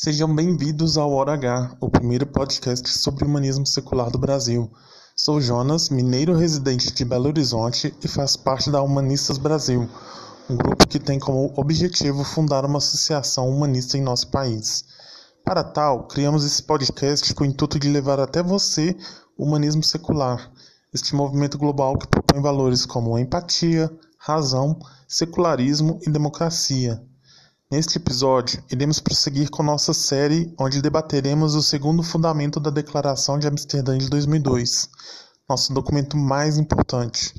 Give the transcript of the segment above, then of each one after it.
Sejam bem-vindos ao Hora H, o primeiro podcast sobre o humanismo secular do Brasil. Sou Jonas, mineiro residente de Belo Horizonte e faço parte da Humanistas Brasil, um grupo que tem como objetivo fundar uma associação humanista em nosso país. Para tal, criamos esse podcast com o intuito de levar até você o humanismo secular, este movimento global que propõe valores como empatia, razão, secularismo e democracia. Neste episódio, iremos prosseguir com nossa série onde debateremos o segundo fundamento da Declaração de Amsterdã de 2002, nosso documento mais importante.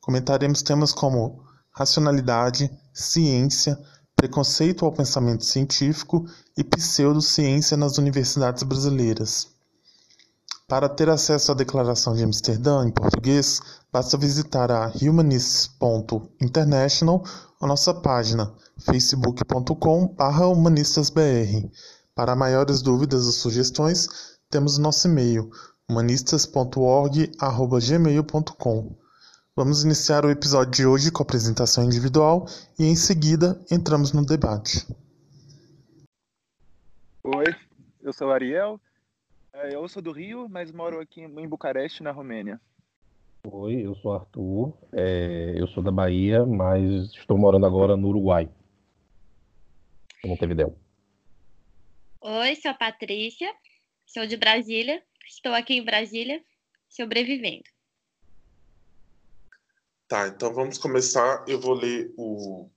Comentaremos temas como racionalidade, ciência, preconceito ao pensamento científico e pseudociência nas universidades brasileiras. Para ter acesso à Declaração de Amsterdã em português, basta visitar a humanists.international a nossa página facebook.com/humanistasbr. Para maiores dúvidas ou sugestões, temos nosso e-mail humanistas.org@gmail.com. Vamos iniciar o episódio de hoje com a apresentação individual e em seguida entramos no debate. Oi, eu sou Ariel. É, eu sou do Rio, mas moro aqui em Bucareste, na Romênia. Oi, eu sou Arthur, é, eu sou da Bahia, mas estou morando agora no Uruguai, em Montevideo. Oi, sou a Patrícia, sou de Brasília, estou aqui em Brasília, sobrevivendo. Tá, então vamos começar. Eu vou ler o,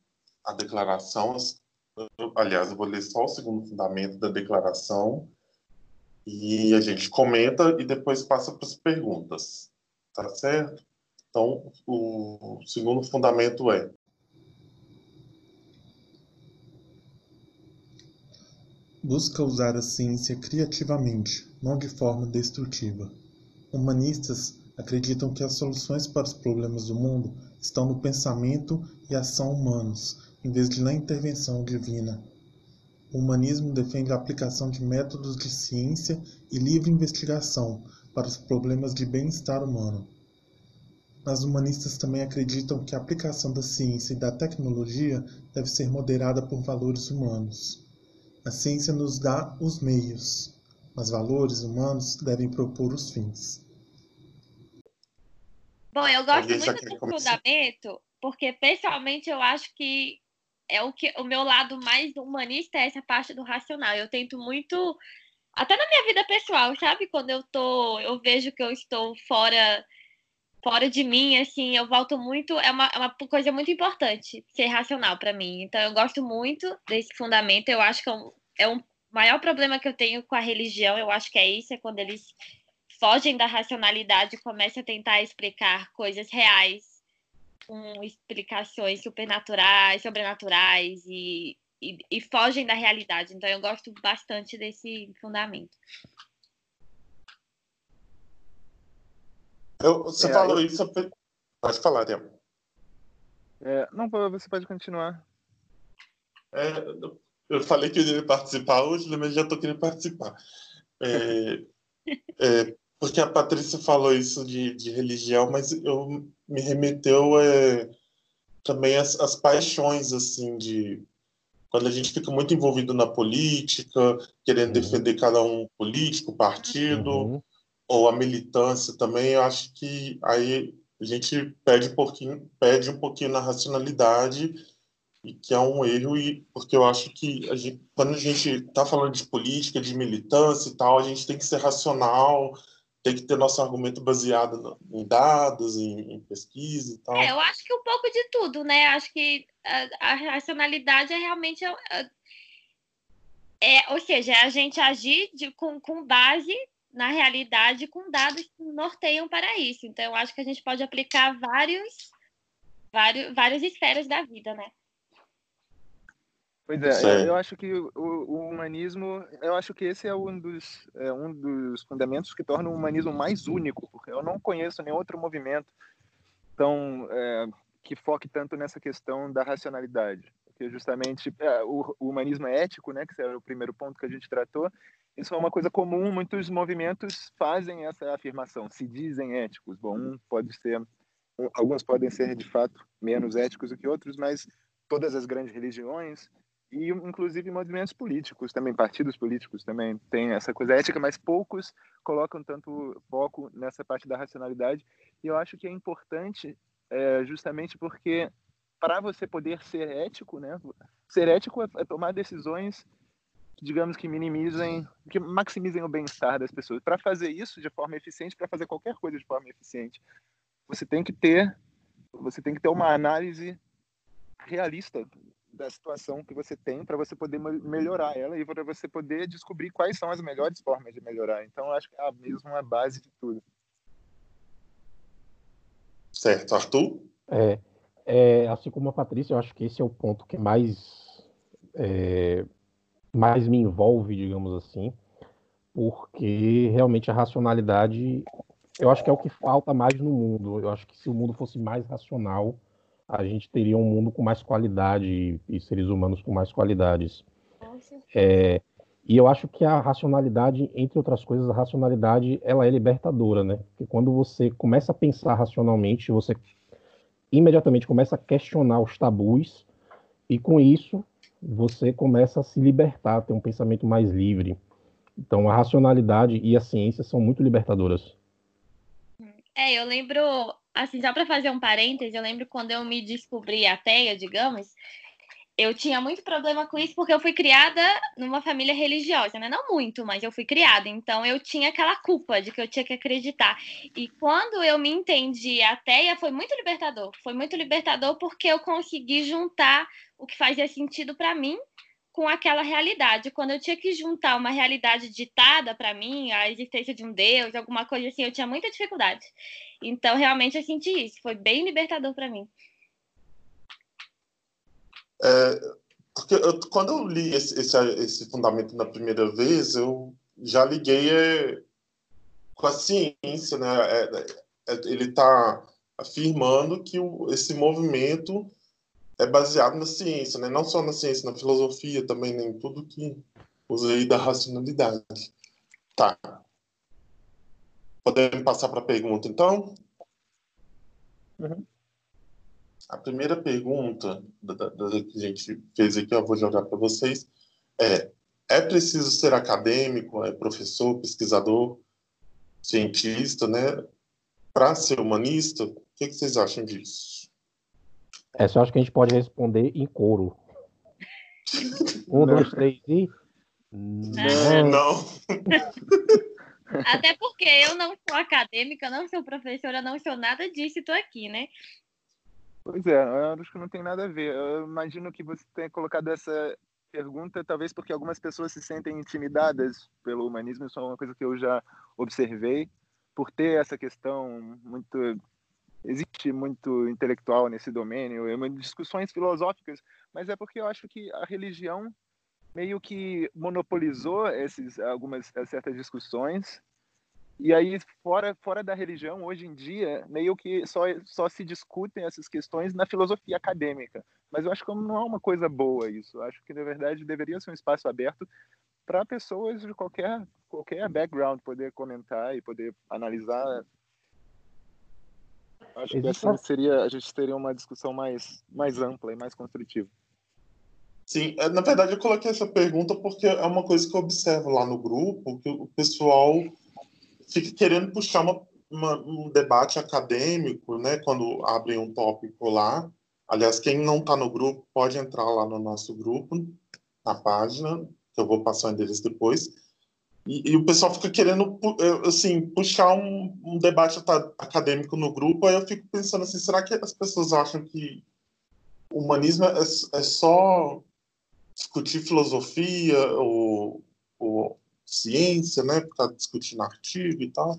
a declaração, aliás, eu vou ler só o segundo fundamento da declaração e a gente comenta e depois passa para as perguntas. Tá certo? Então, o segundo fundamento é busca usar a ciência criativamente, não de forma destrutiva. Humanistas acreditam que as soluções para os problemas do mundo estão no pensamento e ação humanos, em vez de na intervenção divina. O humanismo defende a aplicação de métodos de ciência e livre investigação para os problemas de bem-estar humano. Mas humanistas também acreditam que a aplicação da ciência e da tecnologia deve ser moderada por valores humanos. A ciência nos dá os meios, mas valores humanos devem propor os fins. Bom, eu gosto muito do fundamento, porque pessoalmente eu acho que é o que o meu lado mais humanista é essa parte do racional. Eu tento muito até na minha vida pessoal, sabe? Quando eu tô, eu vejo que eu estou fora fora de mim, assim, eu volto muito, é uma, é uma coisa muito importante ser racional para mim. Então eu gosto muito desse fundamento, eu acho que é um, é um maior problema que eu tenho com a religião, eu acho que é isso, é quando eles fogem da racionalidade e começam a tentar explicar coisas reais com explicações supernaturais, sobrenaturais e e, e fogem da realidade. Então eu gosto bastante desse fundamento. Eu, você é, falou eu... isso. Pode falar, Débora. É, não, você pode continuar. É, eu falei que eu iria participar hoje, mas já estou querendo participar. É, é, porque a Patrícia falou isso de, de religião, mas eu me remeteu é, também as, as paixões assim de quando a gente fica muito envolvido na política, querendo uhum. defender cada um político, partido, uhum. ou a militância também, eu acho que aí a gente perde um pouquinho, perde um pouquinho na racionalidade e que é um erro e porque eu acho que a gente, quando a gente está falando de política, de militância e tal, a gente tem que ser racional, tem que ter nosso argumento baseado em dados, em, em, pesquisa e tal. É, eu acho que um pouco de tudo, né? Acho que a, a racionalidade é realmente. É, ou seja, é a gente agir de, com, com base na realidade, com dados que norteiam para isso. Então, eu acho que a gente pode aplicar vários, vários, várias esferas da vida, né? Pois é, eu acho que o, o, humanismo, eu acho que esse é um dos, é um dos fundamentos que torna o humanismo mais único, porque eu não conheço nenhum outro movimento tão é, que foque tanto nessa questão da racionalidade, porque justamente é, o, o, humanismo é ético, né, que era o primeiro ponto que a gente tratou. Isso é uma coisa comum, muitos movimentos fazem essa afirmação, se dizem éticos. Bom, um pode ser, alguns podem ser de fato menos éticos do que outros, mas todas as grandes religiões e inclusive movimentos políticos também, partidos políticos também têm essa coisa ética, mas poucos colocam tanto foco nessa parte da racionalidade. E eu acho que é importante, é, justamente porque para você poder ser ético, né, ser ético é, é tomar decisões, digamos que minimizem, que maximizem o bem-estar das pessoas. Para fazer isso de forma eficiente, para fazer qualquer coisa de forma eficiente, você tem que ter, você tem que ter uma análise realista da situação que você tem para você poder melhorar ela e para você poder descobrir quais são as melhores formas de melhorar. Então, acho que é a mesma base de tudo. Certo. Arthur? É, é, assim como a Patrícia, eu acho que esse é o ponto que mais, é, mais me envolve, digamos assim, porque realmente a racionalidade, eu acho que é o que falta mais no mundo. Eu acho que se o mundo fosse mais racional, a gente teria um mundo com mais qualidade e seres humanos com mais qualidades. É, e eu acho que a racionalidade, entre outras coisas, a racionalidade ela é libertadora, né? Porque quando você começa a pensar racionalmente, você imediatamente começa a questionar os tabus e com isso você começa a se libertar, a ter um pensamento mais livre. Então a racionalidade e a ciência são muito libertadoras. É, eu lembro assim, só para fazer um parêntese, eu lembro quando eu me descobri ateia, digamos, eu tinha muito problema com isso porque eu fui criada numa família religiosa, né? Não muito, mas eu fui criada. Então eu tinha aquela culpa de que eu tinha que acreditar. E quando eu me entendi ateia, foi muito libertador. Foi muito libertador porque eu consegui juntar o que fazia sentido para mim com aquela realidade. Quando eu tinha que juntar uma realidade ditada para mim, a existência de um Deus, alguma coisa assim, eu tinha muita dificuldade. Então, realmente, eu senti isso. Foi bem libertador para mim. É, porque eu, quando eu li esse, esse, esse, fundamento na primeira vez, eu já liguei é, com a ciência, né? É, é, ele está afirmando que o, esse movimento é baseado na ciência, né? Não só na ciência, na filosofia também, nem tudo que usei da racionalidade. Tá. Podemos passar para a pergunta, então? Uhum. A primeira pergunta da, da, da, que a gente fez aqui, eu vou jogar para vocês, é: é preciso ser acadêmico, é professor, pesquisador, cientista, né? Para ser humanista? O que, que vocês acham disso? Essa eu acho que a gente pode responder em coro. Um, dois, três e. Não. não. Até porque eu não sou acadêmica, não sou professora, não sou nada disso, estou aqui, né? Pois é, eu acho que não tem nada a ver. Eu imagino que você tenha colocado essa pergunta, talvez porque algumas pessoas se sentem intimidadas pelo humanismo, isso é uma coisa que eu já observei, por ter essa questão muito existe muito intelectual nesse domínio, discussões filosóficas, mas é porque eu acho que a religião meio que monopolizou esses algumas certas discussões. E aí fora fora da religião hoje em dia meio que só só se discutem essas questões na filosofia acadêmica. Mas eu acho que não é uma coisa boa isso. Eu acho que na verdade deveria ser um espaço aberto para pessoas de qualquer qualquer background poder comentar e poder analisar Acho que essa seria, a gente teria uma discussão mais, mais ampla e mais construtiva. Sim, é, na verdade eu coloquei essa pergunta porque é uma coisa que eu observo lá no grupo, que o pessoal fica querendo puxar uma, uma, um debate acadêmico, né, quando abrem um tópico lá. Aliás, quem não está no grupo pode entrar lá no nosso grupo, na página, que eu vou passar o endereço depois. E, e, o pessoal fica querendo, assim, puxar um, um, debate acadêmico no grupo, aí eu fico pensando assim, será que as pessoas acham que o humanismo é, é só discutir filosofia ou, ou ciência, né, para discutir artigo e tal?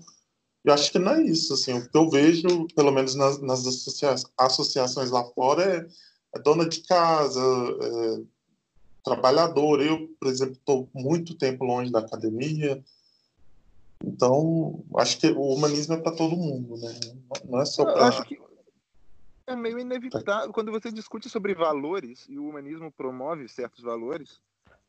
Eu acho que não é isso, assim, o que eu vejo, pelo menos nas, nas associa associações lá fora, é, é dona de casa, é, trabalhador. Eu, por exemplo, estou muito tempo longe da academia. Então, acho que o humanismo é para todo mundo, né? Não é só para. acho que é meio inevitável. Quando você discute sobre valores e o humanismo promove certos valores,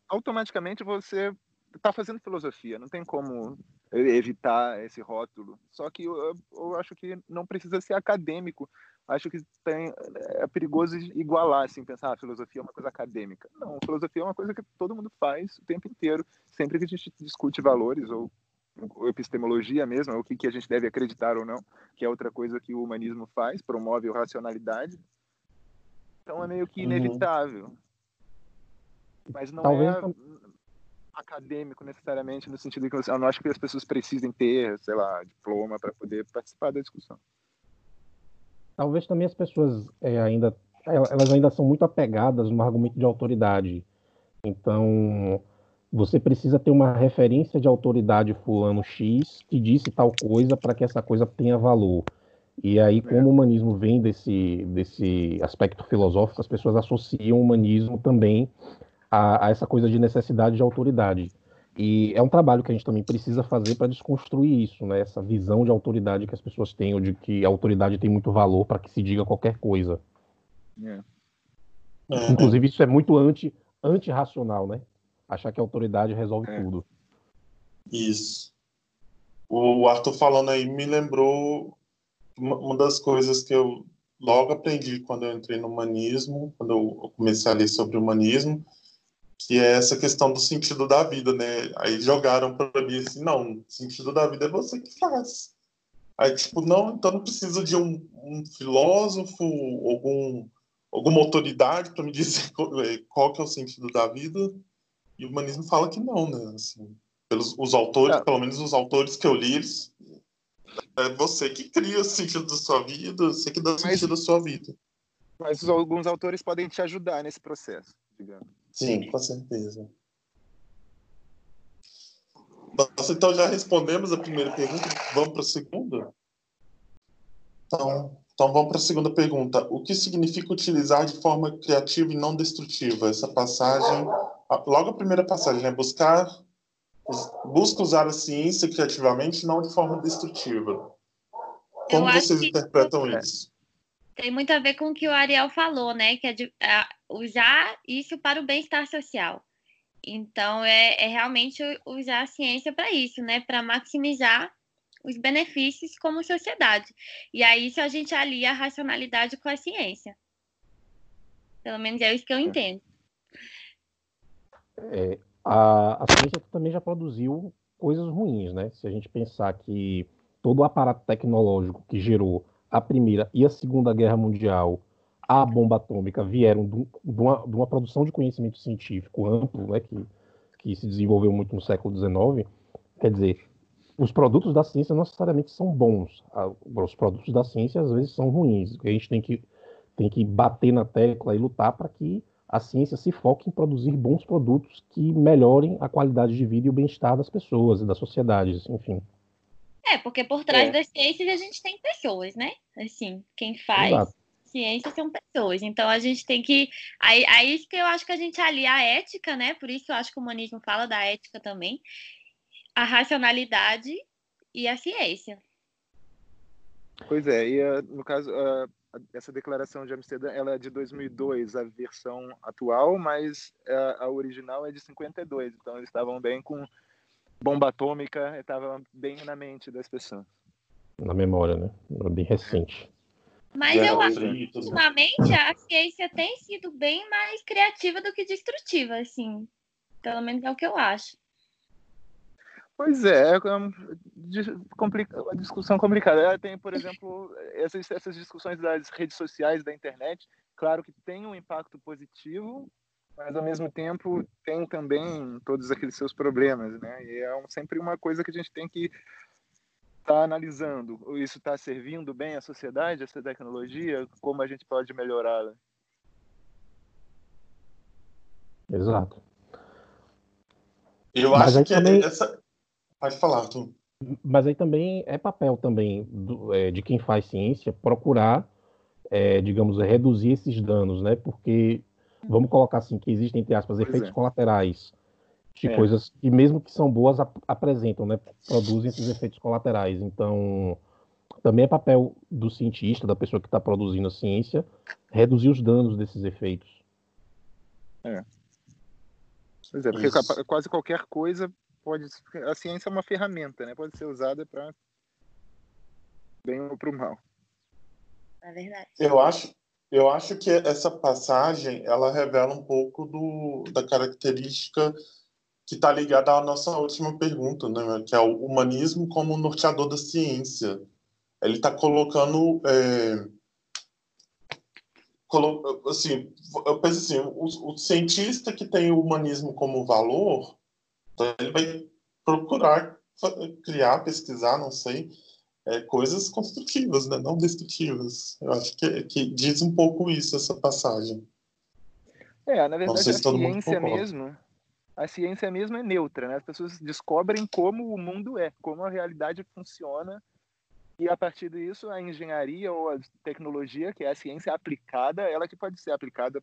automaticamente você está fazendo filosofia. Não tem como evitar esse rótulo. Só que eu, eu acho que não precisa ser acadêmico. Acho que tem, é perigoso igualar, assim, pensar, ah, filosofia é uma coisa acadêmica. Não, filosofia é uma coisa que todo mundo faz o tempo inteiro, sempre que a gente discute valores ou, epistemologia mesmo, o que, que a gente deve acreditar ou não, que é outra coisa que o humanismo faz, promove a racionalidade. Então é meio que uhum. inevitável. Uhum. Mas não Talvez... é acadêmico necessariamente no sentido que eu não acho que as pessoas precisem ter, sei lá, diploma para poder participar da discussão. Talvez também as pessoas é, ainda elas ainda são muito apegadas no argumento de autoridade. Então, você precisa ter uma referência de autoridade fulano X que disse tal coisa para que essa coisa tenha valor. E aí, como é. o humanismo vem desse, desse aspecto filosófico, as pessoas associam o humanismo também a, a, essa coisa de necessidade de autoridade. E é um trabalho que a gente também precisa fazer para desconstruir isso, né? Essa visão de autoridade que as pessoas têm, ou de que a autoridade tem muito valor para que se diga qualquer coisa. É. é. Inclusive, isso é muito anti, anti-racional, né? Achar que a autoridade resolve é. tudo. Isso. O Arthur falando aí me lembrou uma das coisas que eu logo aprendi quando eu entrei no humanismo, quando eu comecei a ler sobre o humanismo, que é essa questão do sentido da vida, né? Aí jogaram para mim assim, não, o sentido da vida é você que faz. Aí, tipo, não, então não precisa de um, um filósofo, algum, alguma autoridade para me dizer qual, é, qual, que é o sentido da vida. E o humanismo fala que não, né? Assim, pelos os autores, é. pelo menos os autores que eu li, eles, é você que cria o sentido da sua vida, você que dá o sentido da sua vida. Mas alguns autores podem te ajudar nesse processo, digamos. Sim, com certeza. Nossa, então já respondemos a primeira pergunta. Vamos para a segunda? Então, então vamos para a segunda pergunta. O que significa utilizar de forma criativa e não destrutiva? Essa passagem, logo a primeira passagem, né? Buscar, busca usar a ciência criativamente, não de forma destrutiva. Como vocês interpretam isso? tem muito a ver com o que o Ariel falou, né? Que é é, usar isso para o bem-estar social. Então, é, é realmente usar a ciência para isso, né? Para maximizar os benefícios como sociedade. E aí, isso a gente alia a racionalidade com a ciência. Pelo menos é isso que eu entendo. É, a, a ciência também já produziu coisas ruins, né? Se a gente pensar que todo o aparato tecnológico que gerou a Primeira e a Segunda Guerra Mundial, a bomba atômica vieram de uma, de uma produção de conhecimento científico amplo, né, que, que se desenvolveu muito no século XIX. Quer dizer, os produtos da ciência não necessariamente são bons. Os produtos da ciência às vezes são ruins. A gente tem que, tem que bater na tecla e lutar para que a ciência se foque em produzir bons produtos que melhorem a qualidade de vida e o bem-estar das pessoas e das sociedades, enfim. É, porque por trás é. das ciências a gente tem pessoas, né? Assim, quem faz Exato. Ciência são pessoas. Então a gente tem que. Aí, aí isso que eu acho que a gente alia a ética, né? Por isso eu acho que o humanismo fala da ética também. A racionalidade e a ciência. Pois é, e uh, no caso, uh, essa declaração de Amsterdã ela é de 2002, a versão atual, mas uh, a original é de 52, então eles estavam bem com bomba atômica estava bem na mente das pessoas. Na memória, né? Bem recente. Mas é, eu acho que ultimamente a ciência tem sido bem mais criativa do que destrutiva, assim. Pelo menos é o que eu acho. Pois é, é uma discussão complicada. Tem, por exemplo, essas, essas discussões das redes sociais, da internet, claro que tem um impacto positivo, mas ao mesmo tempo tem também todos aqueles seus problemas, né? E é um, sempre uma coisa que a gente tem que estar tá analisando. Isso está servindo bem à sociedade, essa tecnologia? Como a gente pode melhorá-la? Exato. Eu Mas acho que também... essa. Pode falar, tu. Mas aí também é papel também do, é, de quem faz ciência procurar, é, digamos, reduzir esses danos, né? Porque vamos colocar assim, que existem, entre aspas, pois efeitos é. colaterais de é. coisas que, mesmo que são boas, ap apresentam, né? Produzem esses efeitos colaterais. Então, também é papel do cientista, da pessoa que está produzindo a ciência, reduzir os danos desses efeitos. É. Pois é, porque Isso. quase qualquer coisa pode a ciência é uma ferramenta, né? Pode ser usada para bem ou para o mal. É verdade. Eu acho, eu acho que essa passagem ela revela um pouco do, da característica que está ligada à nossa última pergunta, né? Que é o humanismo como norteador da ciência. Ele está colocando é, assim, eu penso assim, o, o, cientista que tem o humanismo como valor, então ele vai procurar criar, pesquisar, não sei, é, coisas construtivas, né? não destrutivas. Eu acho que, que diz um pouco isso, essa passagem. É, na verdade, a ciência mesmo, a ciência mesmo é neutra, né? As pessoas descobrem como o mundo é, como a realidade funciona e a partir disso, a engenharia ou a tecnologia, que é a ciência aplicada, ela que pode ser aplicada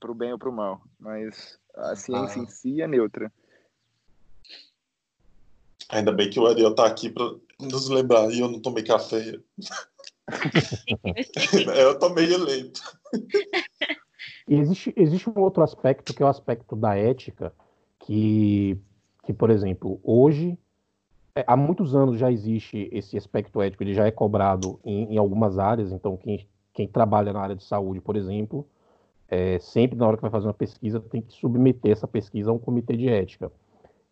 para o bem ou para o mal. Mas a ciência ah. em si é neutra. Ainda bem que o Ariel está aqui para nos lembrar e eu não tomei café. eu tomei eleito. E existe, existe um outro aspecto que é o aspecto da ética, que, que por exemplo, hoje é, há muitos anos já existe esse aspecto ético, ele já é cobrado em, em algumas áreas, então quem, quem, trabalha na área de saúde, por exemplo, é, sempre na hora que vai fazer uma pesquisa tem que submeter essa pesquisa a um comitê de ética.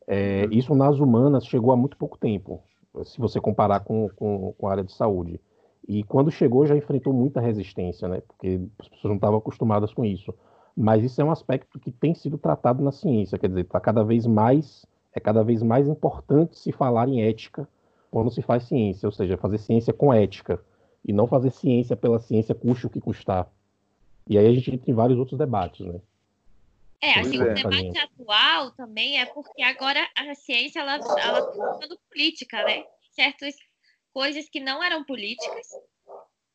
É, uhum. isso nas humanas chegou há muito pouco tempo, se você comparar com, com, com, a área de saúde. E quando chegou já enfrentou muita resistência, né? Porque as pessoas não estavam acostumadas com isso. Mas isso é um aspecto que tem sido tratado na ciência, quer dizer, está cada vez mais é cada vez mais importante se falar em ética quando se faz ciência, ou seja, fazer ciência com ética e não fazer ciência pela ciência custe o que custar. E aí a gente entra em vários outros debates, né? É, assim, o debate atual também é porque agora a ciência ela ela tá ficando política, né? Certas coisas que não eram políticas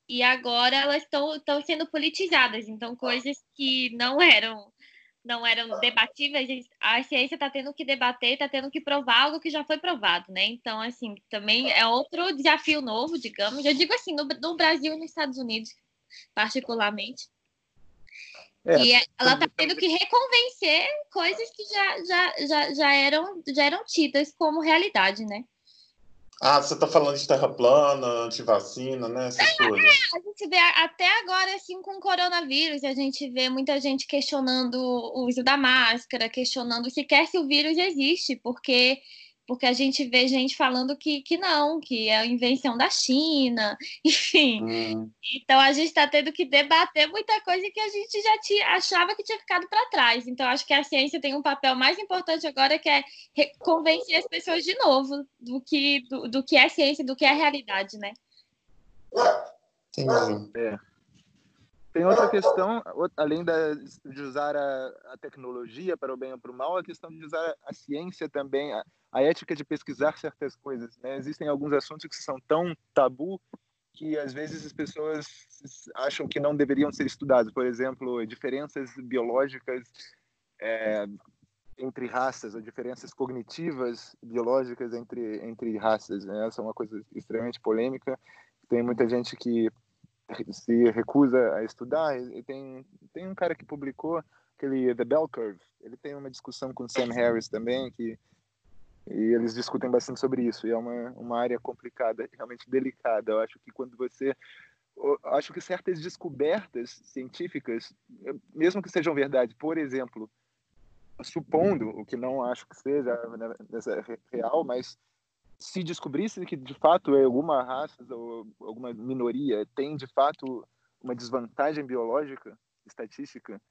e agora elas estão sendo politizadas. Então, coisas que não eram não eram debatíveis, a ciência está tendo que debater, está tendo que provar algo que já foi provado, né? Então, assim, também é outro desafio novo, digamos. Eu digo assim, no, no Brasil e nos Estados Unidos, particularmente. É, e ela está tendo que reconvencer coisas que já, já, já, já, eram, já eram tidas como realidade, né? Ah, você está falando de terra plana, antivacina, né? Essas é, coisas. É, a gente vê até agora, assim, com o coronavírus, a gente vê muita gente questionando o uso da máscara, questionando sequer se o vírus existe, porque porque a gente vê gente falando que, que não, que é a invenção da China, enfim. Hum. Então a gente está tendo que debater muita coisa que a gente já tinha, achava que tinha ficado para trás. Então acho que a ciência tem um papel mais importante agora que é convencer as pessoas de novo do que, do, do que é ciência, do que é realidade, né? Entendi. É. Tem outra questão, além da, de usar a, a, tecnologia para o bem ou para o mal, a questão de usar a ciência também, a, a ética de pesquisar certas coisas. Né? Existem alguns assuntos que são tão tabu que às vezes as pessoas acham que não deveriam ser estudados. Por exemplo, diferenças biológicas é, entre raças, ou diferenças cognitivas biológicas entre, entre raças. Né? Essa é uma coisa extremamente polêmica. Tem muita gente que se recusa a estudar. E tem, tem um cara que publicou aquele The Bell Curve. Ele tem uma discussão com Sam Harris também, que e eles discutem bastante sobre isso. E é uma, uma área complicada, realmente delicada. Eu acho que quando você acho que certas descobertas científicas, mesmo que sejam verdade, por exemplo, supondo o que não acho que seja né, real, mas se descobrisse que de fato alguma raça ou alguma minoria tem de fato uma desvantagem biológica, estatística,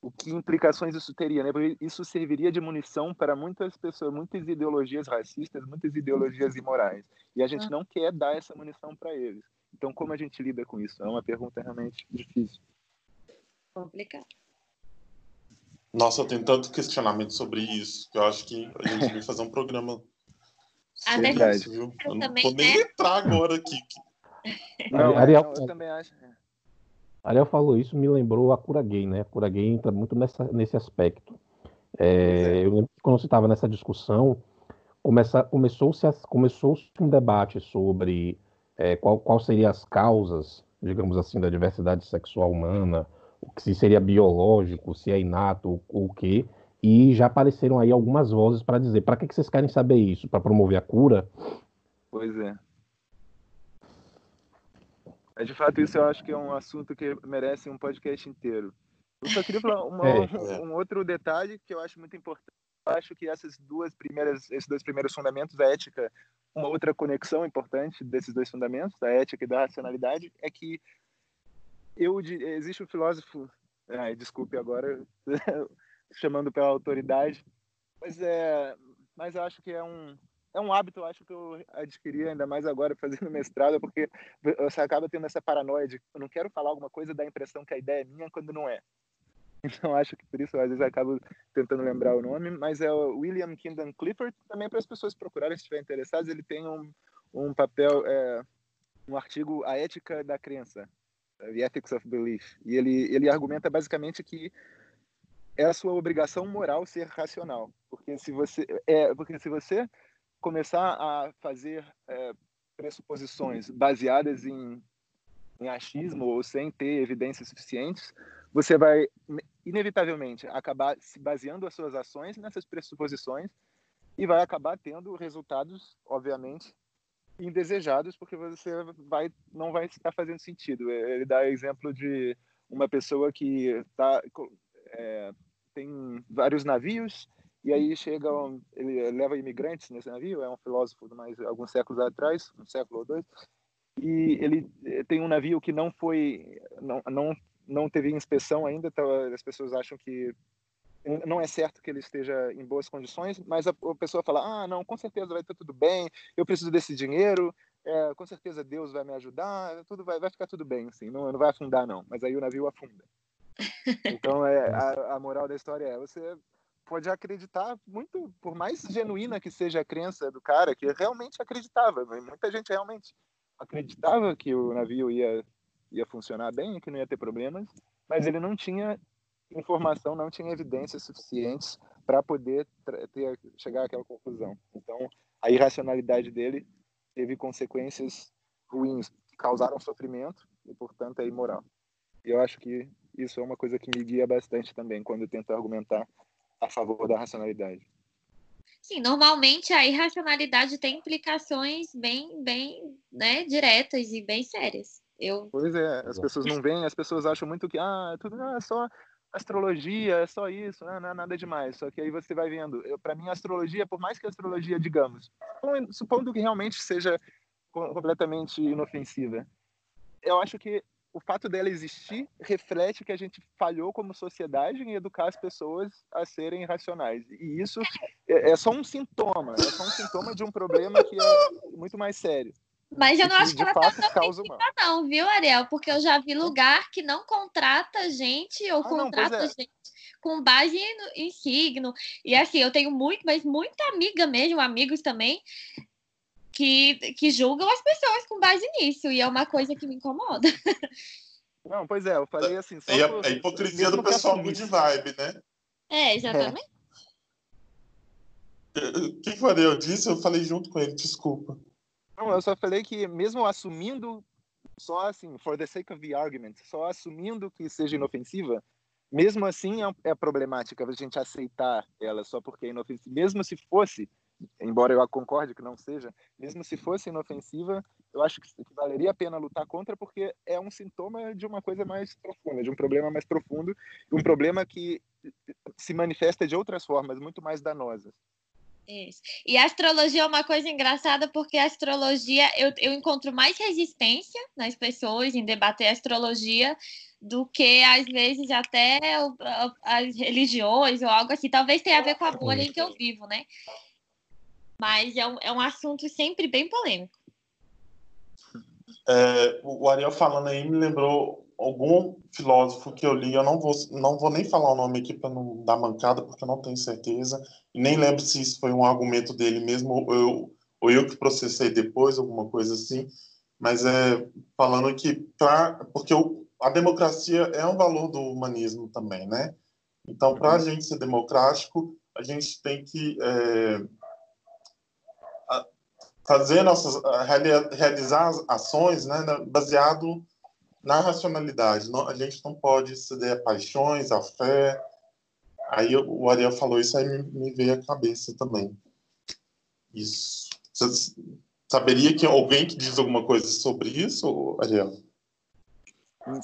o que implicações isso teria, né? Porque isso serviria de munição para muitas pessoas, muitas ideologias racistas, muitas ideologias imorais. E a gente ah. não quer dar essa munição para eles. Então, como a gente lida com isso? É uma pergunta realmente difícil. Complicado. Nossa, eu tenho tanto questionamento sobre isso que eu acho que a gente vai fazer um programa isso, viu? Eu, eu não vou nem né? entrar agora aqui. Não, Ariel, não, eu também acho. É. Ariel falou isso, me lembrou a cura gay, né? A cura gay entra muito nessa, nesse aspecto. É, eu lembro que quando você estava nessa discussão, começou-se começou um debate sobre é, qual, qual seriam as causas, digamos assim, da diversidade sexual humana, o que se seria biológico, se é inato, ou o quê. E já apareceram aí algumas vozes para dizer: para que, que vocês querem saber isso? Para promover a cura? Pois é. é. De fato, isso eu acho que é um assunto que merece um podcast inteiro. Eu só queria falar uma, é, um, um, outro detalhe que eu acho muito importante. Eu acho que essas duas primeiras, esses dois primeiros fundamentos da ética, uma outra conexão importante desses dois fundamentos, da ética e da racionalidade, é que eu existe um filósofo, ai, desculpe agora, chamando pela autoridade, mas é, mas acho que é um é um hábito, acho que eu adquiri ainda mais agora fazendo mestrado, porque você acaba tendo essa paranoia de eu não quero falar alguma coisa da impressão que a ideia é minha quando não é. Então acho que por isso às vezes acabo tentando lembrar o nome, mas é o William Kingdon Clifford, também para as pessoas procurarem se estiverem interessadas, ele tem um, um papel, é, um artigo A Ética da Crença, The Ethics of Belief, e ele, ele argumenta basicamente que é a sua obrigação moral ser racional, porque se você é porque se você começar a fazer é, pressuposições baseadas em, em achismo ou sem ter evidências suficientes, você vai inevitavelmente acabar se baseando as suas ações nessas pressuposições e vai acabar tendo resultados, obviamente, indesejados, porque você vai não vai estar fazendo sentido. Ele dá exemplo de uma pessoa que tá, é, tem vários navios e aí chega, ele leva imigrantes nesse navio, é um filósofo de mais alguns séculos atrás, um século ou dois, e ele tem um navio que não foi, não, não não teve inspeção ainda, então as pessoas acham que não é certo que ele esteja em boas condições, mas a, a pessoa fala: ah, não, com certeza vai estar tudo bem, eu preciso desse dinheiro, é, com certeza Deus vai me ajudar, tudo vai, vai ficar tudo bem, assim, não, não vai afundar não, mas aí o navio afunda. Então é, a, a moral da história é você pode acreditar muito, por mais genuína que seja a crença do cara, que realmente acreditava, muita gente realmente acreditava que o navio ia ia funcionar bem, que não ia ter problemas, mas ele não tinha informação, não tinha evidências suficientes para poder ter, chegar àquela conclusão. Então, a irracionalidade dele teve consequências ruins, que causaram sofrimento e, portanto, é imoral. E eu acho que isso é uma coisa que me guia bastante também quando eu tento argumentar a favor da racionalidade. Sim, normalmente a irracionalidade tem implicações bem, bem né, diretas e bem sérias. Eu... Pois é, as pessoas não veem, as pessoas acham muito que ah, tudo ah, é só astrologia, é só isso, né, não é nada demais. Só que aí você vai vendo, para mim a astrologia, por mais que a astrologia, digamos, supondo que realmente seja completamente inofensiva, eu acho que o fato dela existir reflete que a gente falhou como sociedade em educar as pessoas a serem racionais. E isso é, é só um sintoma, é só um sintoma de um problema que é muito mais sério. Mas eu não acho que ela tá tão ofensiva, não, viu, Ariel? Porque eu já vi lugar que não contrata gente ou ah, contrata não, é. gente com base no, em signo. E assim, eu tenho muito, mas muita amiga mesmo, amigos também, que, que julgam as pessoas com base nisso. E é uma coisa que me incomoda. Não, pois é, eu falei assim. Só é, por, é a hipocrisia do pessoal muito de vibe, né? É, exatamente. O que foi eu disse? Eu falei junto com ele, desculpa. Não, eu só falei que mesmo assumindo, só assim, for the sake of the argument, só assumindo que seja inofensiva, mesmo assim é, é problemática a gente aceitar ela só porque é inofensiva. Mesmo se fosse, embora eu concorde que não seja, mesmo se fosse inofensiva, eu acho que, valeria a pena lutar contra porque é um sintoma de uma coisa mais profunda, de um problema mais profundo, um problema que se manifesta de outras formas muito mais danosas. Isso. E a astrologia é uma coisa engraçada porque a astrologia eu, eu encontro mais resistência nas pessoas em debater a astrologia do que às vezes até as religiões ou algo assim. Talvez tenha a ver com a bolha em que eu vivo, né? Mas é um, é um assunto sempre bem polêmico. É, o Ariel falando aí me lembrou algum filósofo que eu li, eu não vou, não vou nem falar o nome aqui para não dar mancada, porque eu não tenho certeza, e nem lembro se isso foi um argumento dele mesmo, ou eu, ou eu que processei depois, alguma coisa assim, mas é falando que, pra, porque o, a democracia é um valor do humanismo também, né? Então, para a gente ser democrático, a gente tem que é, fazer nossas, realizar ações né, baseado na racionalidade. Não, a gente não pode ceder a paixões, a fé. aí o Ariel falou isso, aí me, me veio à cabeça também. Isso. Você saberia que alguém que diz alguma coisa sobre isso, Ariel?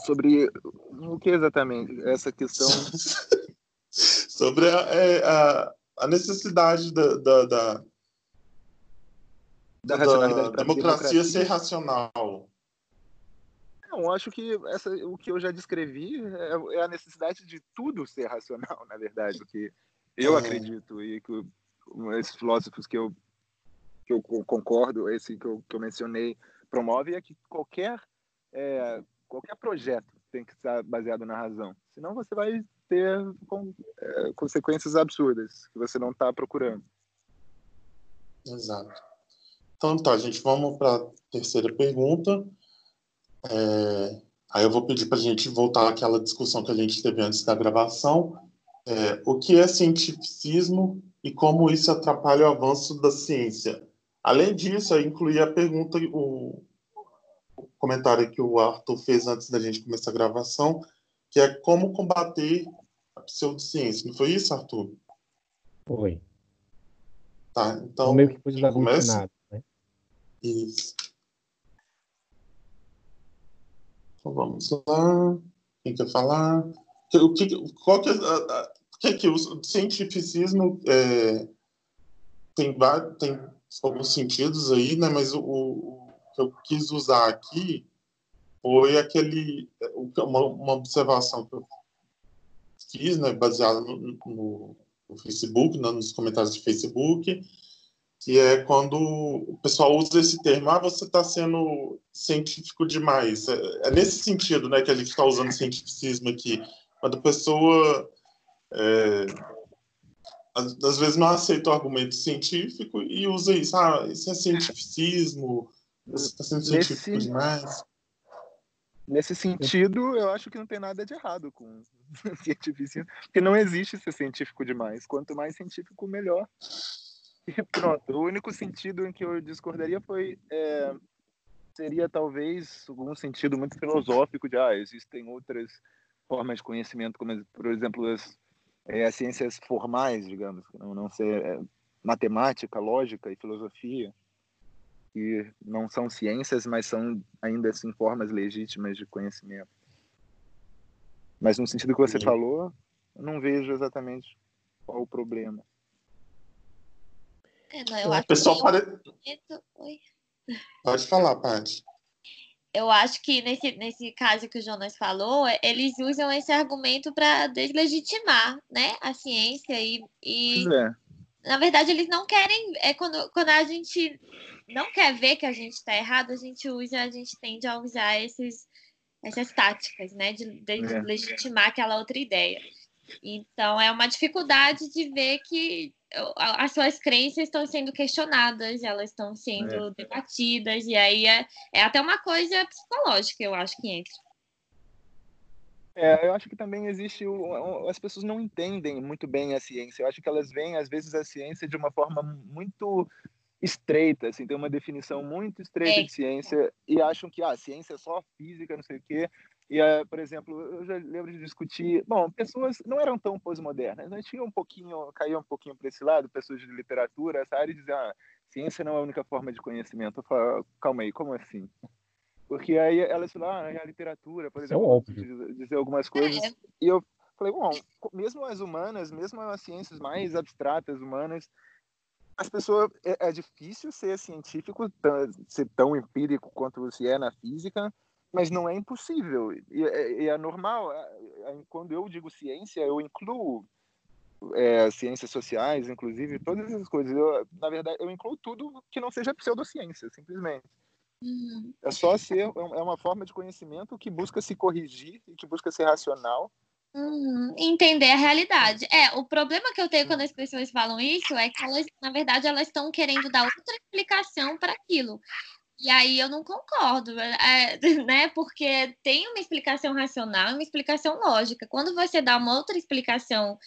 Sobre o que exatamente? Essa questão. sobre a, é, a, a necessidade da, da, da, da, da democracia, democracia ser racional. Não, acho que essa, o que eu já descrevi é, é, a necessidade de tudo ser racional, na verdade, o que eu é. acredito e que esses filósofos que eu, que eu concordo, esse que eu, que eu mencionei, promove é que qualquer, é, qualquer projeto tem que estar baseado na razão. Senão você vai ter com, é, consequências absurdas que você não está procurando. Exato. Então tá, gente, vamos para a terceira pergunta. É, aí eu vou pedir para a gente voltar àquela discussão que a gente teve antes da gravação. É, o que é cientificismo e como isso atrapalha o avanço da ciência? Além disso, eu incluí a pergunta, o, o comentário que o Arthur fez antes da gente começar a gravação, que é como combater a pseudociência. Não foi isso, Arthur? Foi. Tá, então. meio que coisa começa... Então vamos lá. Quem quer falar? O que, qual que, é, que, que o cientificismo é, tem, tem alguns sentidos aí, né? Mas o, o, que eu quis usar aqui foi aquele uma, uma observação que eu fiz, né? Baseada no, no, no Facebook, né, nos comentários de Facebook, que é quando o pessoal usa esse termo, ah, você está sendo científico demais. É, é, nesse sentido né, que a gente está usando cientificismo aqui. Quando a pessoa, é, às, vezes, não aceita o argumento científico e usa isso. Ah, isso é cientificismo, você está sendo científico nesse, demais. Nesse sentido, eu acho que não tem nada de errado com cientificismo, porque não existe ser científico demais. Quanto mais científico, melhor. E pronto, o único sentido em que eu discordaria foi é, seria talvez algum sentido muito filosófico de ah, existem outras formas de conhecimento, como por exemplo as, é, as ciências formais, digamos, não, não ser é, matemática, lógica e filosofia, que não são ciências, mas são ainda assim formas legítimas de conhecimento. Mas no sentido que você Sim. falou, eu não vejo exatamente qual o problema. É, não, eu acho pessoal que pare... Oi. Pode falar, Paty. Eu acho que nesse, nesse caso que o Jonas falou, eles usam esse argumento para deslegitimar né, a ciência e, e é. na verdade eles não querem é quando, quando a gente não quer ver que a gente está errado, a gente usa, a gente tende a usar esses, essas táticas, né, de, de é. legitimar aquela outra ideia. Então é uma dificuldade de ver que as suas crenças estão sendo questionadas, elas estão sendo é. debatidas, e aí é, é até uma coisa psicológica, eu acho que entra. É, eu acho que também existe. O, as pessoas não entendem muito bem a ciência. Eu acho que elas veem, às vezes, a ciência de uma forma muito estreita, assim, tem uma definição muito estreita é. de ciência e acham que ah, a ciência é só física, não sei o quê. E, uh, por exemplo, eu já lembro de discutir. Bom, pessoas não eram tão pós-modernas, né? tinha um pouquinho, caía um pouquinho para esse lado, pessoas de literatura, essa área, e diziam: ah, ciência não é a única forma de conhecimento. Eu falo, calma aí, como assim? Porque aí elas falaram, ah, a literatura, por é exemplo, é dizer algumas coisas. É. E eu falei, bom, mesmo as humanas, mesmo as ciências mais abstratas humanas, as pessoas é, é difícil ser científico, ser tão empírico quanto você é na física mas não é impossível e, e é normal. Quando eu digo ciência, eu incluo é, ciências sociais, inclusive todas essas coisas. Eu, na verdade, eu incluo tudo que não seja pseudociência, simplesmente. Uhum. É só ser é, é uma forma de conhecimento que busca se corrigir e que busca ser racional. Uhum. Entender a realidade. É, o problema que eu tenho quando as pessoas falam isso é que elas, na verdade, elas estão querendo dar outra explicação para aquilo. E aí eu não concordo, é, né? Porque tem uma explicação racional e uma explicação lógica. Quando você dá uma outra explicação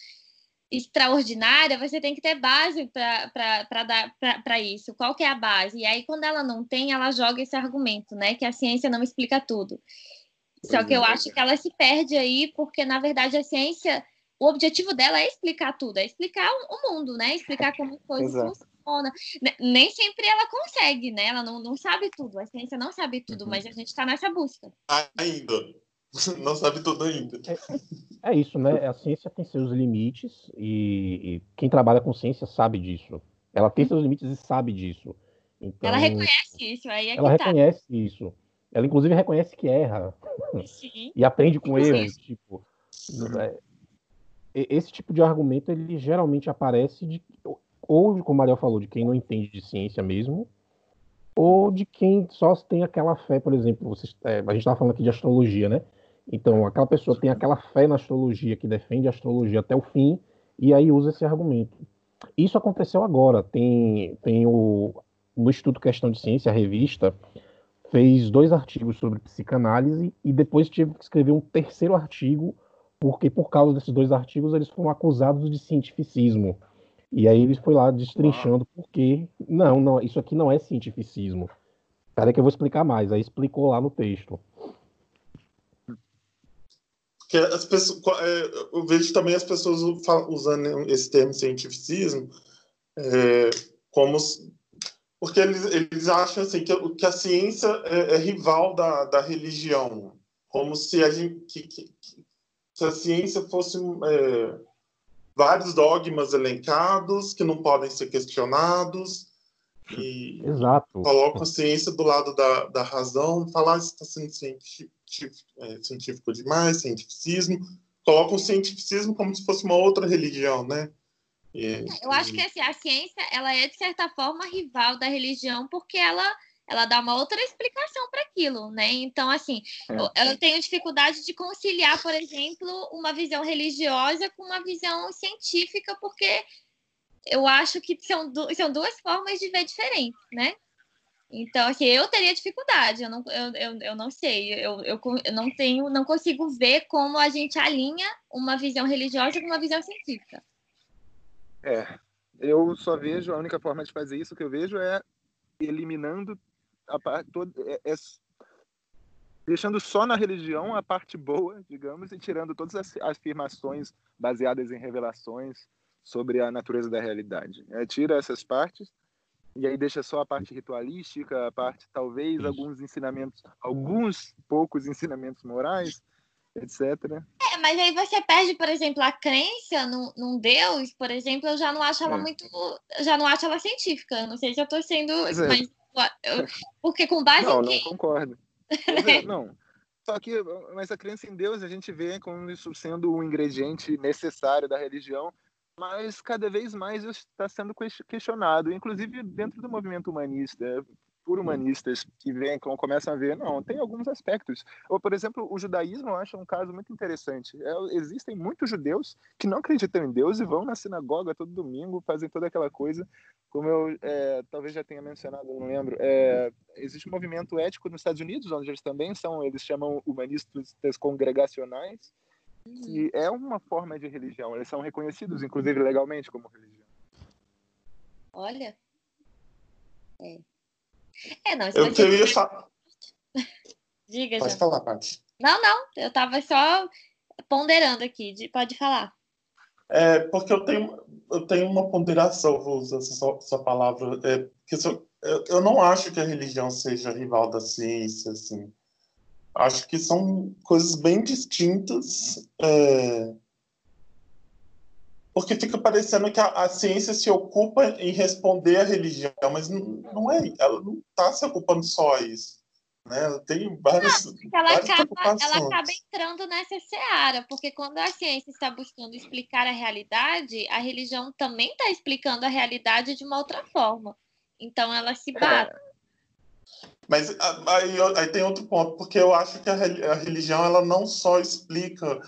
extraordinária, você tem que ter base para dar para isso. Qual que é a base? E aí, quando ela não tem, ela joga esse argumento, né? Que a ciência não explica tudo. Só que eu é. acho que ela se perde aí, porque, na verdade, a ciência o objetivo dela é explicar tudo, é explicar o mundo, né? Explicar como as coisas Exato. Funcionam. Nem sempre ela consegue, né? Ela não, não sabe tudo, a ciência não sabe tudo, uhum. mas a gente está nessa busca. Ainda. Não sabe tudo ainda. É, é, isso, né? A ciência tem seus limites e, e, quem trabalha com ciência sabe disso. Ela tem seus limites e sabe disso. Então, ela reconhece isso, aí é Ela tá. reconhece isso. Ela, inclusive, reconhece que erra. Sim. e aprende com erros. Tipo, é, esse tipo de argumento, ele geralmente aparece de, ou, como a Mariel falou, de quem não entende de ciência mesmo, ou de quem só tem aquela fé, por exemplo, vocês, é, a gente estava falando aqui de astrologia, né? Então, aquela pessoa tem aquela fé na astrologia, que defende a astrologia até o fim, e aí usa esse argumento. Isso aconteceu agora. Tem, tem o, Instituto Questão de Ciência, a revista, fez dois artigos sobre psicanálise e depois tive que escrever um terceiro artigo, porque por causa desses dois artigos eles foram acusados de cientificismo. E aí ele foi lá destrinchando porque não, não, isso aqui não é cientificismo. Peraí que eu vou explicar mais. Aí explicou lá no texto. Que as pessoas, é, eu vejo também as pessoas usando esse termo cientificismo é, como porque eles, eles acham assim que, que a ciência é, é rival da, da religião, como se a gente que, que, se a ciência fosse é, vários dogmas elencados que não podem ser questionados e Exato. colocam a ciência do lado da, da razão, falar isso está sendo científico, é, científico demais, cientificismo, colocam o cientificismo como se fosse uma outra religião, né? É, eu acho que assim, a ciência ela é de certa forma rival da religião porque ela ela dá uma outra explicação para aquilo, né? Então, assim, é. eu, eu, tenho dificuldade de conciliar, por exemplo, uma visão religiosa com uma visão científica, porque eu acho que são, du são duas formas de ver diferentes, né? Então, assim, eu teria dificuldade, eu não, eu, eu, eu não sei, eu, eu, eu não tenho, não consigo ver como a gente alinha uma visão religiosa com uma visão científica. É, eu só vejo, a única forma de fazer isso que eu vejo é eliminando a toda, é, é, deixando só na religião a parte boa, digamos, e tirando todas as afirmações baseadas em revelações sobre a natureza da realidade. É, tira essas partes e aí deixa só a parte ritualística, a parte talvez alguns ensinamentos, alguns poucos ensinamentos morais etc. É, mas aí você perde, por exemplo, a crença num, num Deus, por exemplo, eu já não acho ela é. muito. já não acho ela científica. Não sei se eu estou sendo. É. Mas, porque com base não, em. Não, não concordo. É, não. Só que, mas a crença em Deus a gente vê como isso sendo um ingrediente necessário da religião, mas cada vez mais está sendo questionado, inclusive dentro do movimento humanista por humanistas que vêm, começam a ver, não, tem alguns aspectos. Ou, por exemplo, o judaísmo eu acho um caso muito interessante. É, existem muitos judeus que não acreditam em Deus e vão na sinagoga todo domingo, fazem toda aquela coisa. Como eu é, talvez já tenha mencionado, não lembro, é, existe um movimento ético nos Estados Unidos, onde eles também são, eles chamam humanistas congregacionais, que é uma forma de religião. Eles são reconhecidos, inclusive legalmente, como religião. Olha. É. É, não, eu queria falar. Diga, Pode já. falar, Paty. Não, não, eu estava só ponderando aqui, pode falar. É, porque eu tenho, eu tenho uma ponderação, vou usar essa, essa palavra, é, que eu, eu não acho que a religião seja rival da ciência, assim. Acho que são coisas bem distintas. É, porque fica parecendo que a, a, ciência se ocupa em responder à religião, mas não, não é, ela não está se ocupando só a isso. Né? Ela tem várias, não, ela, várias acaba, ela acaba entrando nessa seara, porque quando a ciência está buscando explicar a realidade, a religião também está explicando a realidade de uma outra forma. Então ela se bate. É. Mas aí, aí, tem outro ponto, porque eu acho que a, a religião ela não só explica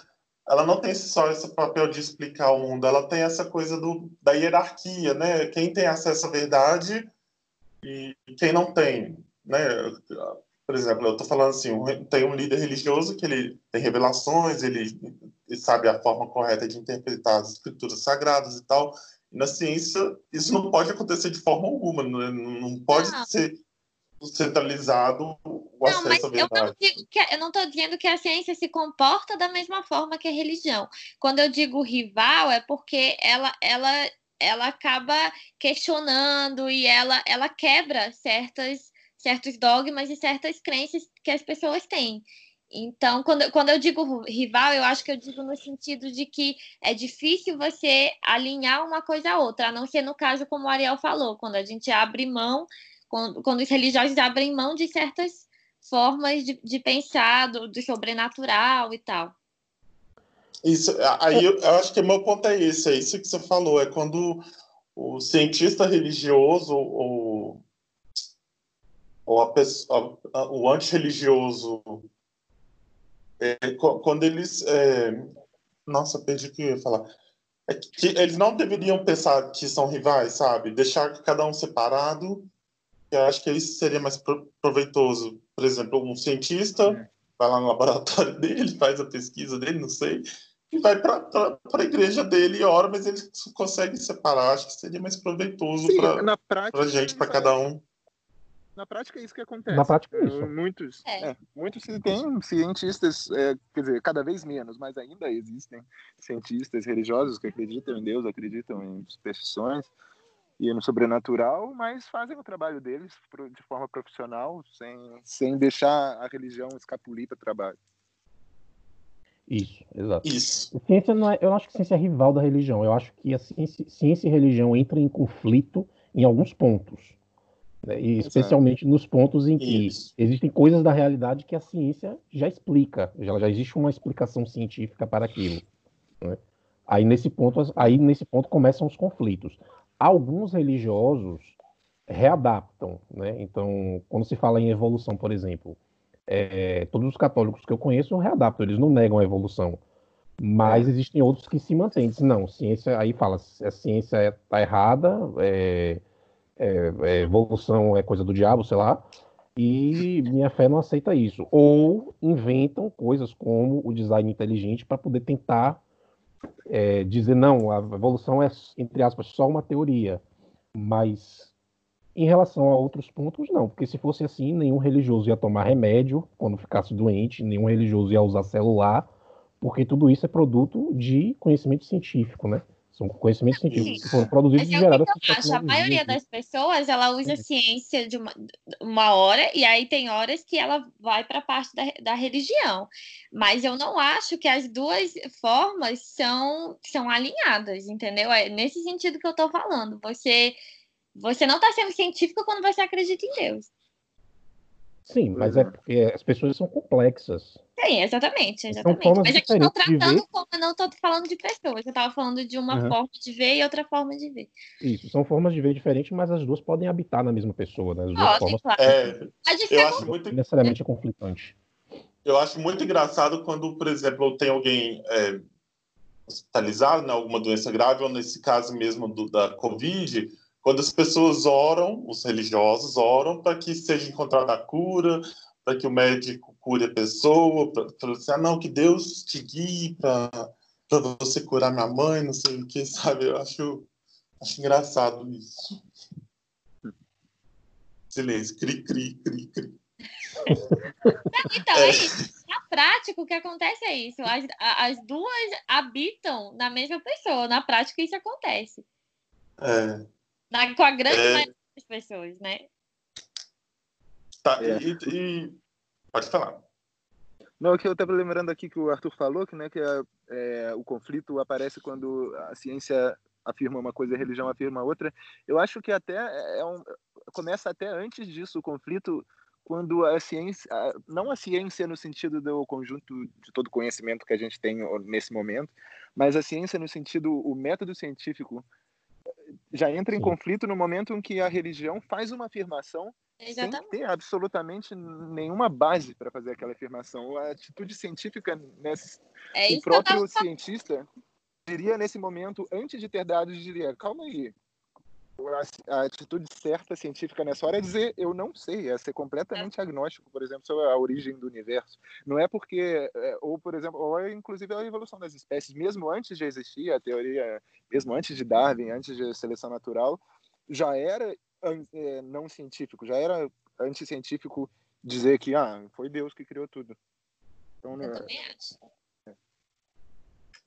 ela não tem só esse papel de explicar o mundo, ela tem essa coisa do, da hierarquia, né? Quem tem acesso à verdade e quem não tem, né? Por exemplo, eu estou falando assim, tem um líder religioso que ele tem revelações, ele, ele sabe a forma correta de interpretar as escrituras sagradas e tal. E na ciência, isso não pode acontecer de forma alguma, não, não pode ser centralizado o não, acesso mas à verdade. Eu não, que, eu não estou dizendo que a ciência se comporta da mesma forma que a religião. Quando eu digo rival, é porque ela, ela, ela acaba questionando e ela, ela quebra certas, certos dogmas e certas crenças que as pessoas têm. Então, quando, quando eu digo rival, eu acho que eu digo no sentido de que é difícil você alinhar uma coisa a outra, a não ser no caso como o Ariel falou, quando a gente abre mão quando, quando os religiosos abrem mão de certas formas de, de pensar do, do sobrenatural e tal. Isso, aí eu, eu, acho que o meu ponto é esse, é isso que você falou, é quando o cientista religioso ou, ou a pessoa, o antirreligioso, é, quando eles. É, nossa, perdi o que eu ia falar. É que eles não deveriam pensar que são rivais, sabe? Deixar cada um separado eu acho que isso seria mais proveitoso. Por exemplo, um cientista é. vai lá no laboratório dele, faz a pesquisa dele, não sei, e vai para a igreja dele e ora, mas ele consegue separar. Acho que seria mais proveitoso para a gente, para cada um. Na prática é isso que acontece. Na prática é isso. Muitos, é. É, muitos tem cientistas, é, quer dizer, cada vez menos, mas ainda existem cientistas religiosos que acreditam em Deus, acreditam em superstições, e no sobrenatural, mas fazem o trabalho deles de forma profissional, sem, sem deixar a religião escapulir para o trabalho. Isso, exato. Isso. Ciência não é, eu acho que ciência é rival da religião. Eu acho que a ciência, ciência e religião entram em conflito em alguns pontos. Né? E especialmente nos pontos em que Isso. existem coisas da realidade que a ciência já explica. Já, já existe uma explicação científica para aquilo. Né? Aí nesse ponto, aí nesse ponto começam os conflitos alguns religiosos readaptam, né? Então, quando se fala em evolução, por exemplo, é, todos os católicos que eu conheço readaptam, eles não negam a evolução. Mas é. existem outros que se mantêm. Dizem, não, ciência, aí fala, a ciência está errada, é, é, é, evolução é coisa do diabo, sei lá, e minha fé não aceita isso. Ou inventam coisas como o design inteligente para poder tentar é, dizer não, a evolução é, entre aspas, só uma teoria. Mas em relação a outros pontos, não, porque se fosse assim, nenhum religioso ia tomar remédio quando ficasse doente, nenhum religioso ia usar celular, porque tudo isso é produto de conhecimento científico, né? São conhecimentos científicos que foram produzidos e gerados. Que eu acho. A maioria das pessoas, ela usa ciência de uma, uma hora, e aí tem horas que ela vai para a parte da, da religião. Mas eu não acho que as duas formas são, são alinhadas, entendeu? É nesse sentido que eu estou falando. Você, você não está sendo científico quando você acredita em Deus. Sim, mas é porque as pessoas são complexas. Sim, exatamente, exatamente. Mas aqui estou tratando como eu não estou falando de pessoas, eu estava falando de uma uhum. forma de ver e outra forma de ver. Isso, são formas de ver diferentes, mas as duas podem habitar na mesma pessoa, né? As duas formas. Claro. É, eu acho muito necessariamente é conflitante. Eu acho muito engraçado quando, por exemplo, tem alguém é, hospitalizado, né, alguma doença grave, ou nesse caso mesmo do, da Covid, quando as pessoas oram, os religiosos oram para que seja encontrada a cura, para que o médico cure a pessoa, para assim, ah, não, que Deus te guie para você curar minha mãe, não sei o que, sabe? Eu acho, acho engraçado isso. Silêncio, cri, cri, cri, cri. então, é. é isso. Na prática, o que acontece é isso. As, as duas habitam na mesma pessoa. Na prática, isso acontece. É. Na, com a grande é... maioria das pessoas, né? Tá, é. e, e, Pode falar. Não, que eu estava lembrando aqui que o Arthur falou, que, né, que a, é, o conflito aparece quando a ciência afirma uma coisa e a religião afirma outra. Eu acho que até é um, começa até antes disso o conflito, quando a ciência, não a ciência no sentido do conjunto de todo conhecimento que a gente tem nesse momento, mas a ciência no sentido o método científico já entra em Sim. conflito no momento em que a religião faz uma afirmação Exatamente. sem ter absolutamente nenhuma base para fazer aquela afirmação. A atitude científica, nesse, é o próprio cientista diria nesse momento, antes de ter dados, diria: calma aí. A, a, atitude certa científica nessa hora é dizer eu não sei, é ser completamente é. agnóstico, por exemplo, sobre a origem do universo. Não é porque, é, ou por exemplo, ou é, inclusive a evolução das espécies, mesmo antes de existir a teoria, mesmo antes de Darwin, antes de seleção natural, já era não científico, já era anticientífico dizer que ah, foi Deus que criou tudo. Então, eu é... também acho.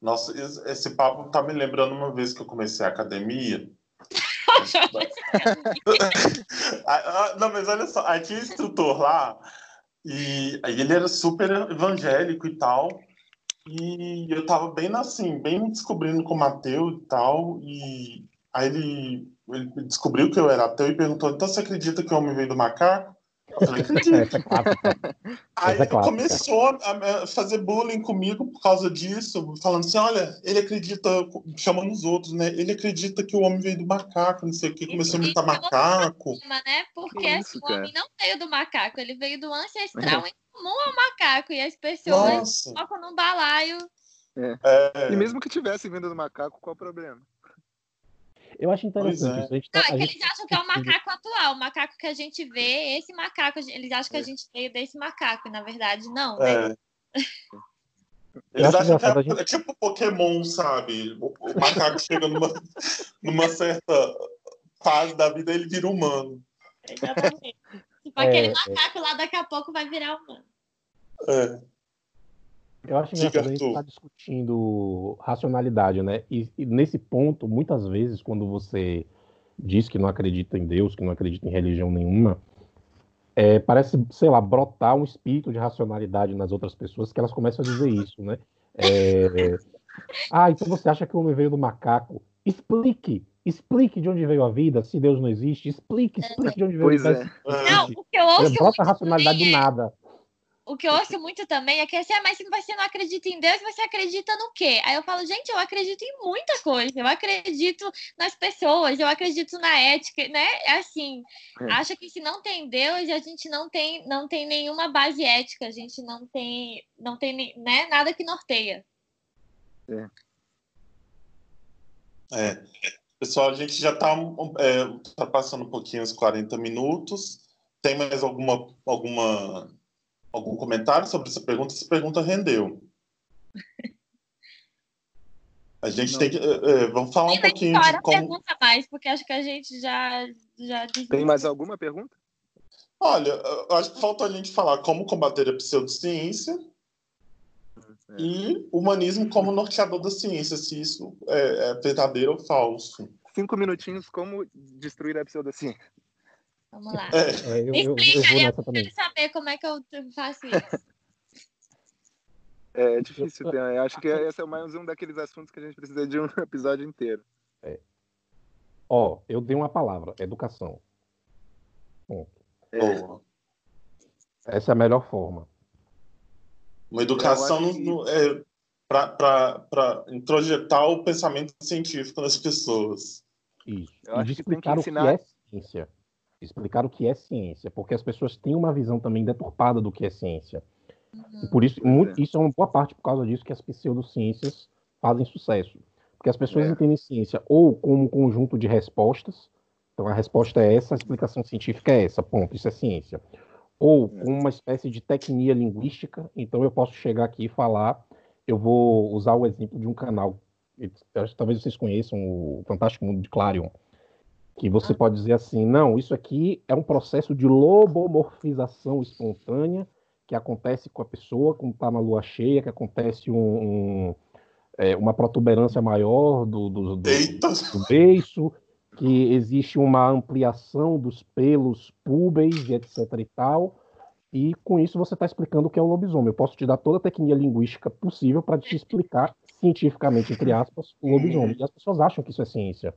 Nossa, esse papo tá me lembrando uma vez que eu comecei a academia. Ah, ah, não, mas olha só, aí tinha um instrutor lá, e aí ele era super evangélico e tal. E eu tava bem assim, bem descobrindo com o Mateu e tal. E aí ele, ele descobriu que eu era ateu e perguntou: então você acredita que o homem veio do macaco? Eu falei, acredito. É aí ele começou a fazer bullying comigo por causa disso, falando assim: olha, ele acredita, chamando os outros, né? Ele acredita que o homem veio do macaco, não sei o que, começou a imitar macaco. Né? Porque isso, o homem não veio do macaco, ele veio do ancestral em comum ao macaco, e as pessoas colocam num balaio. É. É. E mesmo que tivesse vindo do macaco, qual o problema? Eu acho interessante é. isso. Tá, não, é que eles acham que é o macaco atual, o macaco que a gente vê, esse macaco, eles acham que a é. gente veio desse macaco, e na verdade não, né? É. Eles acham que é, gente... é, tipo Pokémon, sabe? O, o macaco chega numa, numa certa fase da vida ele vira humano. Exatamente. Tipo, aquele é, macaco lá daqui a pouco vai virar humano. É. Eu acho engraçado a gente estar tá discutindo racionalidade, né? E, e, nesse ponto, muitas vezes, quando você diz que não acredita em Deus, que não acredita em religião nenhuma, é, parece, sei lá, brotar um espírito de racionalidade nas outras pessoas que elas começam a dizer isso, né? É, ah, então você acha que o homem veio do macaco? Explique, explique de onde veio a vida, se Deus não existe, explique, explique de onde veio pois a vida. É. Não, o que eu ouço Brota a racionalidade do nada o que eu ouço muito também é que assim, ah, mas se você não acredita em Deus, você acredita no quê? Aí eu falo, gente, eu acredito em muita coisa. Eu acredito nas pessoas, eu acredito na ética, né? É assim, é. acha que se não tem Deus, a gente não tem, não tem nenhuma base ética, a gente não tem, não tem né, nada que norteia. É. é. Pessoal, a gente já está é, tá passando um pouquinho os 40 minutos. Tem mais alguma, alguma algum comentário sobre essa pergunta? Essa pergunta rendeu. A gente Não. tem que. Uh, vamos falar um pouquinho de como. pergunta mais, porque acho que a gente já. já tem mais alguma pergunta? Olha, acho que falta a gente falar como combater a pseudociência é. e humanismo como norteador da ciência, se isso é, é verdadeiro ou falso. Cinco minutinhos, como destruir a pseudociência. Vamos lá. É, eu, eu, Explica, eu, eu quero saber como é que eu faço isso. É difícil, ter, acho que esse é mais um daqueles assuntos que a gente precisa de um episódio inteiro. É. Ó, eu dei uma palavra, educação. É. Essa é a melhor forma. Uma educação no, é, para introjetar o pensamento científico nas pessoas. Isso. Eu e de explicar que ensinar... o que é ciência explicar o que é ciência, porque as pessoas têm uma visão também deturpada do que é ciência. Uhum. E por isso, muito, isso é uma boa parte por causa disso que as pseudociências fazem sucesso. Porque as pessoas é. entendem ciência ou como um conjunto de respostas, então a resposta é essa, a explicação científica é essa, ponto, isso é ciência. Ou é. com uma espécie de tecnia linguística, então eu posso chegar aqui e falar, eu vou usar o exemplo de um canal, talvez vocês conheçam o Fantástico Mundo de Clarion, que você pode dizer assim, não, isso aqui é um processo de lobomorfização espontânea que acontece com a pessoa quando está na lua cheia, que acontece um, um, é, uma protuberância maior do, do, do, do beiço, que existe uma ampliação dos pelos púbeis, etc e tal, e com isso você está explicando o que é o lobisomem. Eu posso te dar toda a tecnia linguística possível para te explicar cientificamente, entre aspas, o lobisomem. E as pessoas acham que isso é ciência.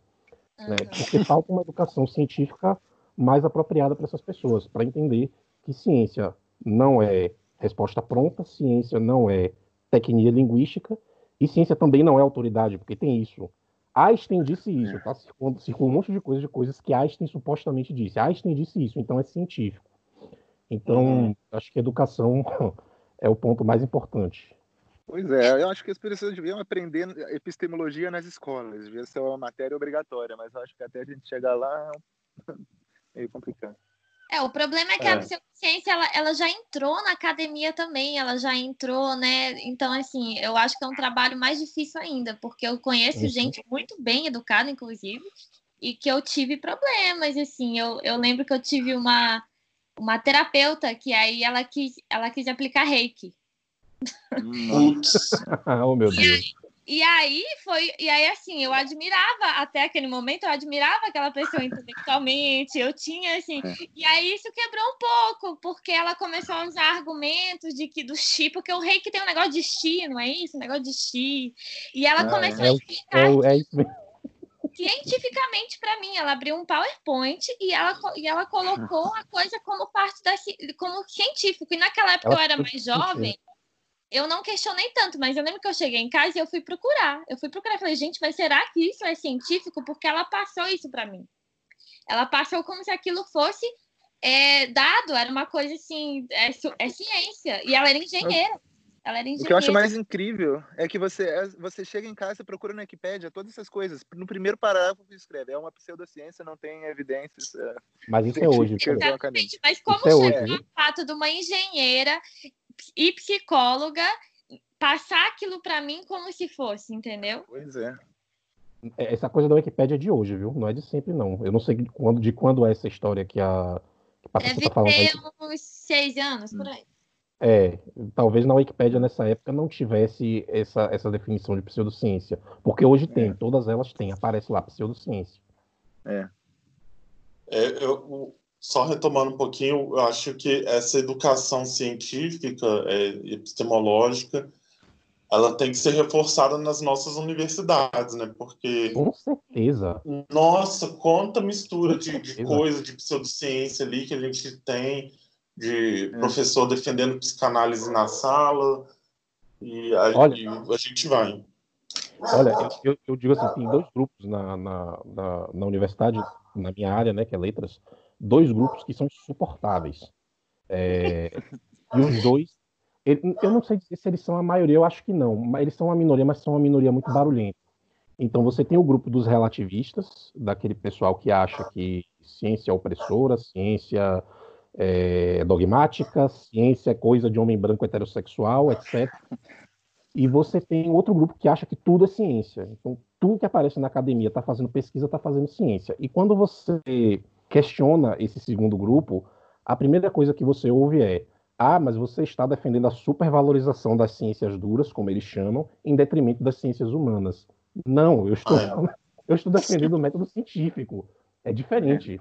Né? Porque falta uma educação científica mais apropriada para essas pessoas, para entender que ciência não é resposta pronta, ciência não é tecnia linguística, e ciência também não é autoridade, porque tem isso. Einstein disse isso, tá? Circulando, um monte de coisas, de coisas que Einstein supostamente disse. Einstein disse isso, então é científico. Então, uhum. acho que educação é o ponto mais importante. Pois é, eu acho que as pessoas deviam aprender epistemologia nas escolas, devia ser uma matéria obrigatória, mas eu acho que até a gente chegar lá é meio complicado. É, o problema é que é. a pseudociência ela, ela já entrou na academia também, ela já entrou, né? Então, assim, eu acho que é um trabalho mais difícil ainda, porque eu conheço uhum. gente muito bem educada, inclusive, e que eu tive problemas, assim, eu, eu lembro que eu tive uma uma terapeuta que aí ela quis, ela quis aplicar reiki. Putz. oh, meu Deus. E aí foi, e aí assim, eu admirava até aquele momento, eu admirava aquela pessoa intelectualmente, eu tinha assim, é. e aí isso quebrou um pouco, porque ela começou a usar argumentos de que do chi, porque o rei que tem um negócio de chi, não é isso? Um negócio de chi. E ela ah, começou é, a explicar. É, é isso mesmo cientificamente para mim. Ela abriu um PowerPoint e ela, e ela colocou a coisa como parte da como científico. E naquela época ela eu era mais jovem, eu não questionei tanto, mas eu lembro que eu cheguei em casa e eu fui procurar. Eu fui procurar, falei, gente, mas será que isso é científico? Porque ela passou isso para mim. Ela passou como se aquilo fosse é, dado, era uma coisa assim, é, é ciência. E ela era engenheira. Ela era O que eu acho mais incrível é que você, é, você chega em casa, procura na Wikipédia todas essas coisas. No primeiro parágrafo que escreve, é uma pseudociência, não tem evidências. É, mas isso é hoje. Mas como isso chegou é o fato de uma engenheira e psicóloga passar aquilo para mim como se fosse, entendeu? Pois é. é. Essa coisa da Wikipédia é de hoje, viu? Não é de sempre, não. Eu não sei de quando, de quando é essa história que a. Que Deve tá ter uns seis anos, por aí. É, talvez na Wikipédia nessa época não tivesse essa, essa definição de pseudociência. Porque hoje tem, é. todas elas têm, aparece lá, pseudociência. É. é eu, só retomando um pouquinho, eu acho que essa educação científica é, epistemológica ela tem que ser reforçada nas nossas universidades, né? Porque. Com certeza. Nossa, quanta mistura de, de coisa, de pseudociência ali que a gente tem de professor defendendo psicanálise na sala, e a, Olha, e a gente vai. Olha, eu, eu, digo assim, tem dois grupos na, na, na, na, universidade, na minha área, né, que é letras, dois grupos que são insuportáveis. É, e os dois, eu não sei se eles são a maioria, eu acho que não, eles são uma minoria, mas são uma minoria muito barulhenta. Então você tem o grupo dos relativistas, daquele pessoal que acha que ciência é opressora, ciência é, dogmática, ciência é coisa de homem branco heterossexual, etc. E você tem outro grupo que acha que tudo é ciência. Então, tudo que aparece na academia está fazendo pesquisa, está fazendo ciência. E quando você questiona esse segundo grupo, a primeira coisa que você ouve é: ah, mas você está defendendo a supervalorização das ciências duras, como eles chamam, em detrimento das ciências humanas. Não, eu estou, ah, é. eu estou defendendo o método científico. É diferente.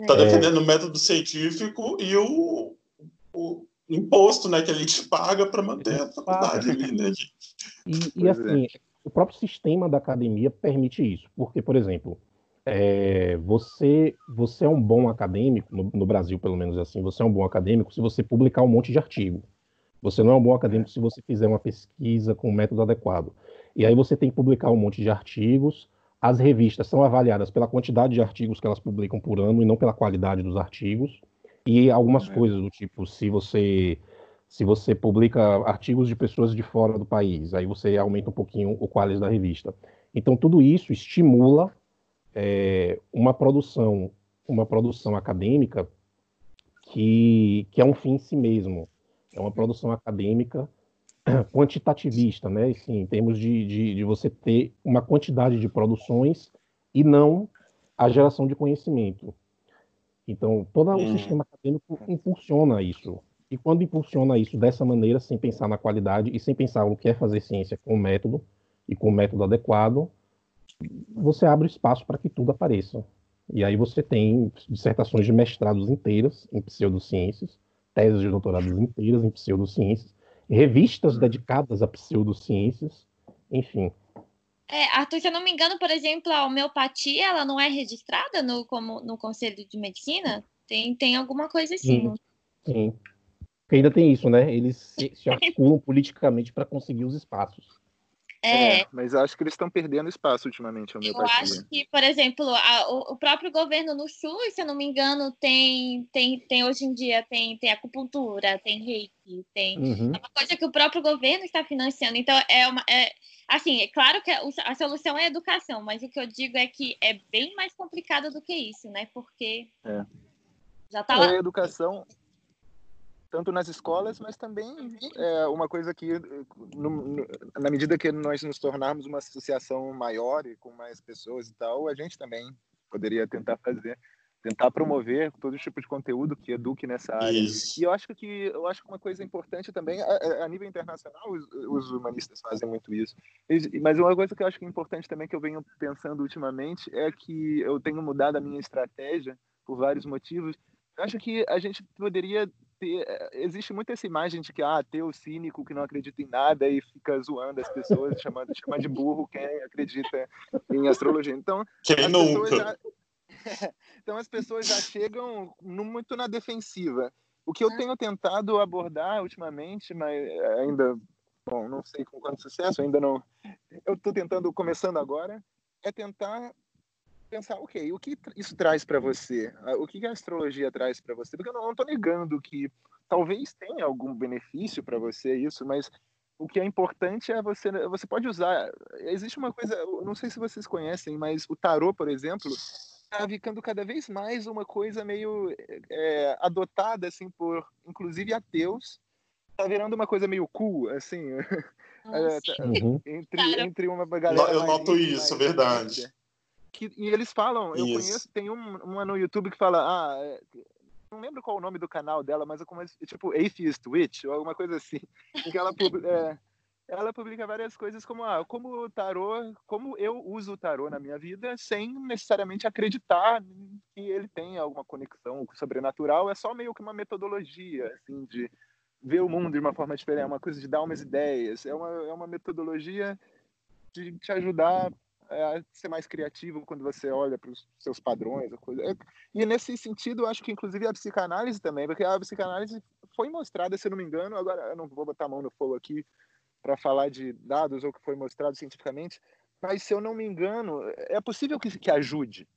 Está é. defendendo o método científico e o, o, imposto né, que a gente paga para manter a faculdade ali, né, E, e assim, é. o próprio sistema da academia permite isso. Porque, por exemplo, é, você, você é um bom acadêmico, no, no, Brasil pelo menos é assim, você é um bom acadêmico se você publicar um monte de artigo. Você não é um bom acadêmico se você fizer uma pesquisa com o método adequado. E aí você tem que publicar um monte de artigos, as revistas são avaliadas pela quantidade de artigos que elas publicam por ano e não pela qualidade dos artigos. E algumas é. coisas do tipo, se você se você publica artigos de pessoas de fora do país, aí você aumenta um pouquinho o qualidade da revista. Então tudo isso estimula é, uma produção, uma produção acadêmica que, que é um fim em si mesmo. É uma produção acadêmica quantitativista, né? Assim, em termos de, de, de, você ter uma quantidade de produções e não a geração de conhecimento. Então, todo o sistema acadêmico impulsiona isso. E quando impulsiona isso dessa maneira, sem pensar na qualidade e sem pensar no que é fazer ciência com método e com método adequado, você abre espaço para que tudo apareça. E aí você tem dissertações de mestrados inteiras em pseudociências, teses de doutorados inteiras em pseudociências, revistas hum. dedicadas a pseudociências, enfim. É, Arthur, se eu não me engano, por exemplo, a homeopatia, ela não é registrada no, como, no Conselho de Medicina? Tem, tem alguma coisa assim. Sim, sim. Porque ainda tem isso, né? Eles se, se articulam politicamente para conseguir os espaços. É. é. mas acho que eles estão perdendo espaço ultimamente. A eu acho que, por exemplo, a, o, o, próprio governo no Sul, se eu não me engano, tem, tem, tem hoje em dia tem, tem acupuntura, tem reiki, tem uhum. é uma coisa que o próprio governo está financiando. Então é uma é, assim, é claro que a, solução é a educação, mas o que eu digo é que é bem mais complicado do que isso, né? Porque é. já está lá. A educação tanto nas escolas, mas também é, uma coisa que, no, no, na medida que nós nos tornarmos uma associação maior e com mais pessoas e tal, a gente também poderia tentar fazer, tentar promover todo tipo de conteúdo que eduque nessa área. Isso. E eu acho que eu acho que uma coisa importante também, a, a nível internacional, os, os, humanistas fazem muito isso. Mas uma coisa que eu acho que é importante também que eu venho pensando ultimamente é que eu tenho mudado a minha estratégia por vários motivos. Eu acho que a gente poderia ter, existe muito essa imagem de que ah, o cínico que não acredita em nada e fica zoando as pessoas, chamando, chama de burro quem acredita em astrologia. Então, quem nunca? Já, então as pessoas já chegam muito na defensiva. O que eu tenho tentado abordar ultimamente, mas ainda, bom, não sei com quanto sucesso, ainda não. Eu estou tentando, começando agora, é tentar pensar, ok, o que isso traz para você? O que a astrologia traz para você? Porque eu não estou negando que talvez tenha algum benefício para você isso, mas o que é importante é você você pode usar. Existe uma coisa, não sei se vocês conhecem, mas o tarô, por exemplo, está ficando cada vez mais uma coisa meio é, adotada assim por inclusive ateus está virando uma coisa meio cool assim é, tá, uhum. entre entre uma galera eu noto isso mais, verdade que, e eles falam eu isso. conheço tem um, uma no YouTube que fala ah é, não lembro qual o nome do canal dela mas é como tipo Atheist Witch ou alguma coisa assim em que ela é, ela publica várias coisas como ah, como o tarô, como eu uso o tarô na minha vida sem necessariamente acreditar que ele tem alguma conexão com o sobrenatural, é só meio que uma metodologia assim de ver o mundo de uma forma diferente, é uma coisa de dar umas ideias, é uma, é uma metodologia de te ajudar a ser mais criativo quando você olha para os seus padrões. Coisa. E nesse sentido, eu acho que inclusive a psicanálise também, porque a psicanálise foi mostrada, se não me engano, agora eu não vou botar a mão no fogo aqui, para falar de dados ou que foi mostrado cientificamente, mas se eu não me engano, é possível que, que ajude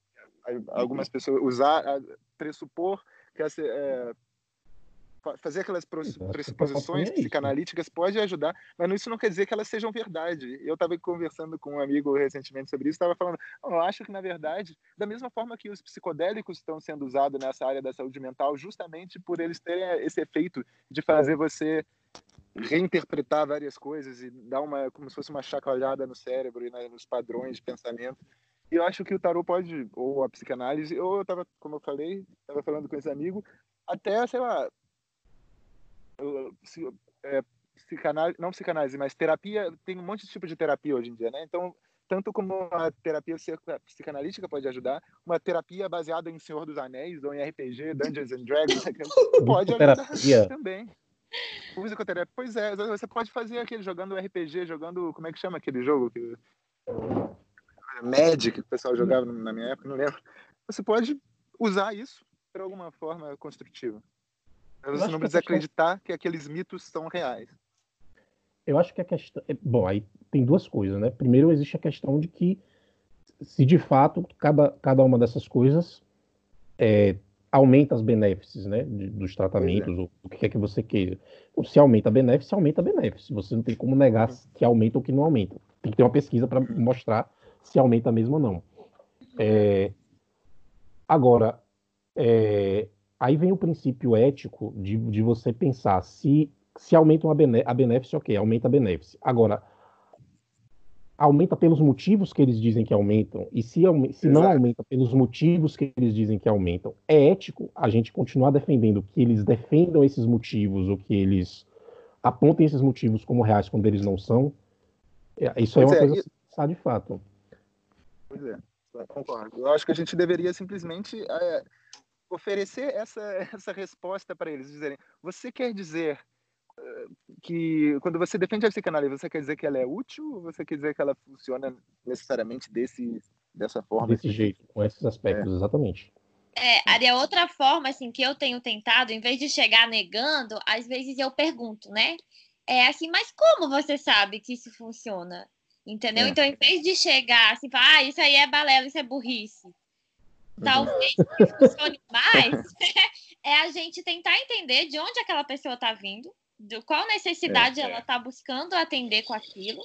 algumas pessoas usar, pressupor que essa, é, fazer aquelas pressuposições é psicanalíticas pode ajudar, mas isso não quer dizer que elas sejam verdade. Eu estava conversando com um amigo recentemente sobre isso, estava falando, eu acho que na verdade, da mesma forma que os psicodélicos estão sendo usados nessa área da saúde mental, justamente por eles terem esse efeito de fazer você reinterpretar várias coisas e dar uma como se fosse uma chacoalhada no cérebro e nos padrões de pensamento. E eu acho que o tarot pode ou a psicanálise ou eu estava, como eu falei, estava falando com esse amigo, até sei lá, é, psicanálise, não psicanálise, mas terapia, tem um monte de tipo de terapia hoje em dia, né? Então, tanto como a terapia psicanalítica pode ajudar, uma terapia baseada em Senhor dos Anéis ou em RPG, Dungeons and Dragons, pode ajudar também. Musicoterapia. Pois é, você pode fazer aquele jogando RPG, jogando. Como é que chama aquele jogo? Que... Magic, que o pessoal jogava na minha época, não lembro. Você pode usar isso de alguma forma construtiva. Você não precisa acreditar que aqueles mitos são reais. Eu acho que a questão. É, bom, aí tem duas coisas, né? Primeiro, existe a questão de que, se de fato cada, cada uma dessas coisas é, aumenta as benefícios, né, de, dos tratamentos, é. o que quer que você queira. Se aumenta a benefício, aumenta a benefício. Você não tem como negar que aumenta ou que não aumenta. Tem que ter uma pesquisa para mostrar se aumenta mesmo ou não. É, agora, é, aí vem o princípio ético de, de você pensar se, se aumenta uma a benefício, ok, aumenta a benefício. Agora, aumenta pelos motivos que eles dizem que aumentam, e se, se não aumenta pelos motivos que eles dizem que aumentam, é ético a gente continuar defendendo que eles defendam esses motivos, ou que eles apontem esses motivos como reais quando eles não são? É, isso pois é uma é, coisa e... a de fato. Pois é, concordo. Eu acho que a gente deveria simplesmente é, oferecer essa, essa resposta para eles, dizerem, você quer dizer que quando você defende a psicanálise, você quer dizer que ela é útil ou você quer dizer que ela funciona necessariamente desse, dessa forma? Desse jeito, com esses aspectos, é. exatamente. É, Ari, a outra forma, assim, que eu tenho tentado, em vez de chegar negando, às vezes eu pergunto, né? É assim, mas como você sabe que isso funciona? Entendeu? É. Então, em vez de chegar assim, falar, ah, isso aí é balela, isso é burrice. Uhum. Talvez o que funcione mais é a gente tentar entender de onde aquela pessoa está vindo, do qual necessidade é. ela está buscando atender com aquilo.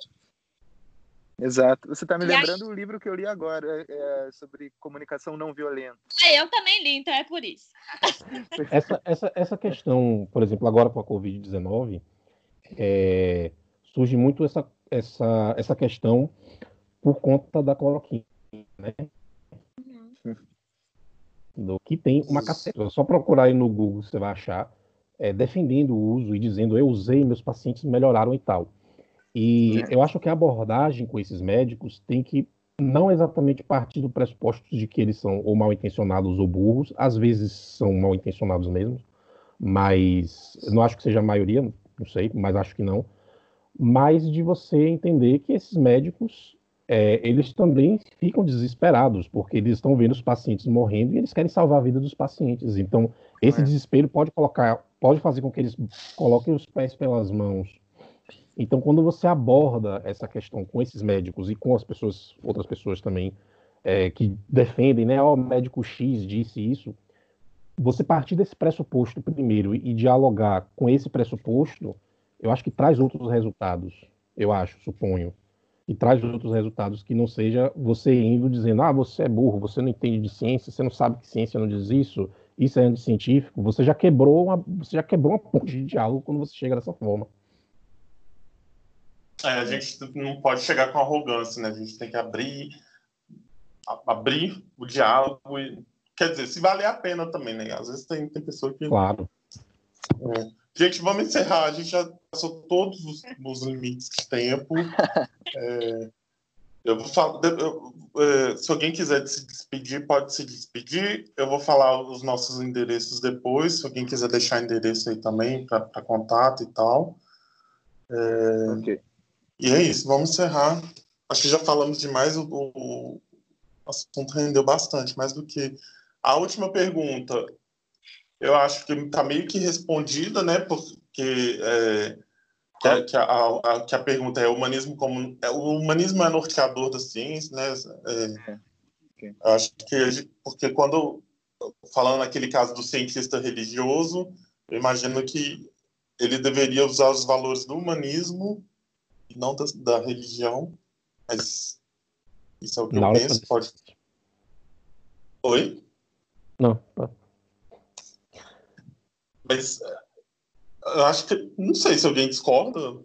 Exato. Você está me e lembrando o livro que eu li agora, é, sobre comunicação não violenta. É, eu também li, então é por isso. essa, essa, essa questão, por exemplo, agora com a Covid-19, é, surge muito essa, essa, essa questão por conta da cloroquina, né? Do que tem uma caceta. É só procurar aí no Google, você vai achar, é, defendendo o uso e dizendo eu usei, meus pacientes melhoraram e tal. E é. eu acho que a abordagem com esses médicos tem que não exatamente partir do pressuposto de que eles são ou mal intencionados ou burros, às vezes são mal intencionados mesmo, mas não acho que seja a maioria, não sei, mas acho que não. Mas de você entender que esses médicos é, eles também ficam desesperados, porque eles estão vendo os pacientes morrendo e eles querem salvar a vida dos pacientes. Então, esse é. desespero pode colocar, pode fazer com que eles coloquem os pés pelas mãos. Então, quando você aborda essa questão com esses médicos e com as pessoas, outras pessoas também, é, que defendem, né, ó, oh, médico X disse isso, você partir desse pressuposto primeiro e dialogar com esse pressuposto, eu acho que traz outros resultados. Eu acho, suponho e traz outros resultados que não seja você indo dizendo, ah, você é burro, você não entende de ciência, você não sabe que ciência não diz isso, isso é anticientífico, você já quebrou uma, você já quebrou uma ponte de diálogo quando você chega dessa forma. É, a gente não pode chegar com arrogância, né? A gente tem que abrir, abrir o diálogo e, quer dizer, se valer a pena também, né? Às vezes tem, tem pessoa que... Claro. É. Gente, vamos encerrar. A gente já passou todos os, os limites de tempo. É, eu vou falar. Eu, é, se alguém quiser se despedir, pode se despedir. Eu vou falar os nossos endereços depois. Se alguém quiser deixar endereço aí também para contato e tal. É, okay. E é isso. Vamos encerrar. Acho que já falamos demais. O, o assunto rendeu bastante, mais do que. A última pergunta eu acho que está meio que respondida, né? Porque é, que, a, que, a, a, que, a, pergunta é o humanismo como é, o humanismo é norteador da ciência, né? É, okay. Acho que porque quando falando naquele caso do cientista religioso, eu imagino que ele deveria usar os valores do humanismo e não da, da religião, mas isso é o que não, eu penso. Pode... Oi? Não. Tá. Mas eu acho que. Não sei se alguém discorda.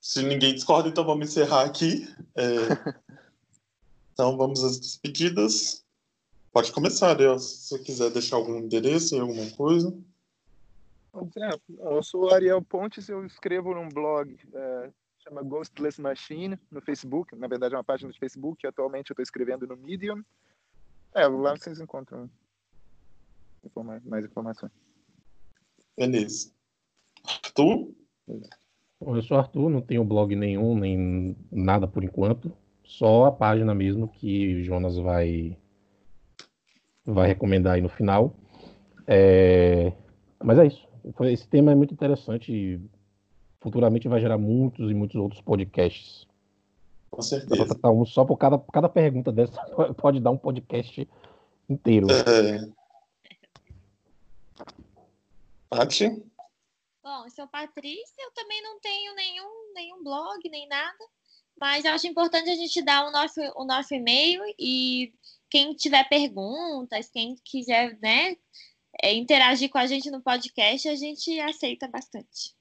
Se ninguém discorda, então vamos encerrar aqui. É... então vamos às despedidas. Pode começar, Deus, se você quiser deixar algum endereço, alguma coisa. É, eu sou Ariel Pontes, eu escrevo num blog é, chama Ghostless Machine no Facebook. Na verdade, é uma página do Facebook. Atualmente eu estou escrevendo no Medium. É, lá vocês encontram informa mais informações. Beleza. Arthur? eu sou Arthur, não tenho blog nenhum, nem nada por enquanto. Só a página mesmo que o Jonas vai, vai recomendar aí no final. É... Mas é isso. Esse tema é muito interessante e futuramente vai gerar muitos e muitos outros podcasts. Com certeza. Só por cada, cada pergunta dessa pode dar um podcast inteiro. É, Paty? Bom, eu sou Patrícia, eu também não tenho nenhum, nenhum blog, nem nada, mas eu acho importante a gente dar o nosso, o nosso e-mail e quem tiver perguntas, quem quiser, né, é, interagir com a gente no podcast, a gente aceita bastante.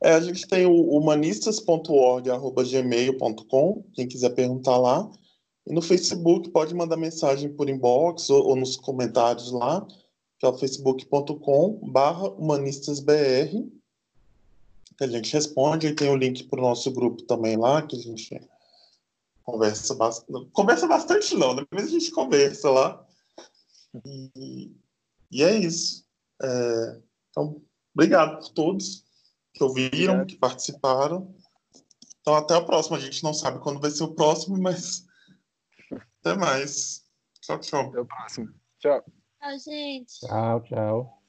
É, a gente tem o humanistas.org.gmail.com, quem quiser perguntar lá. E no Facebook pode mandar mensagem por inbox ou, ou nos comentários lá que é o facebook.com barra humanistasbr, que a gente responde, e tem o link para o nosso grupo também lá, que a gente conversa bastante. Conversa bastante não, depois a gente conversa lá. E, e é isso. É, então, obrigado por todos que ouviram, obrigado. que participaram. Então, até o próximo. A gente não sabe quando vai ser o próximo, mas até mais. Tchau, tchau. Até o próximo. Tchau. Tchau, gente. Tchau, tchau.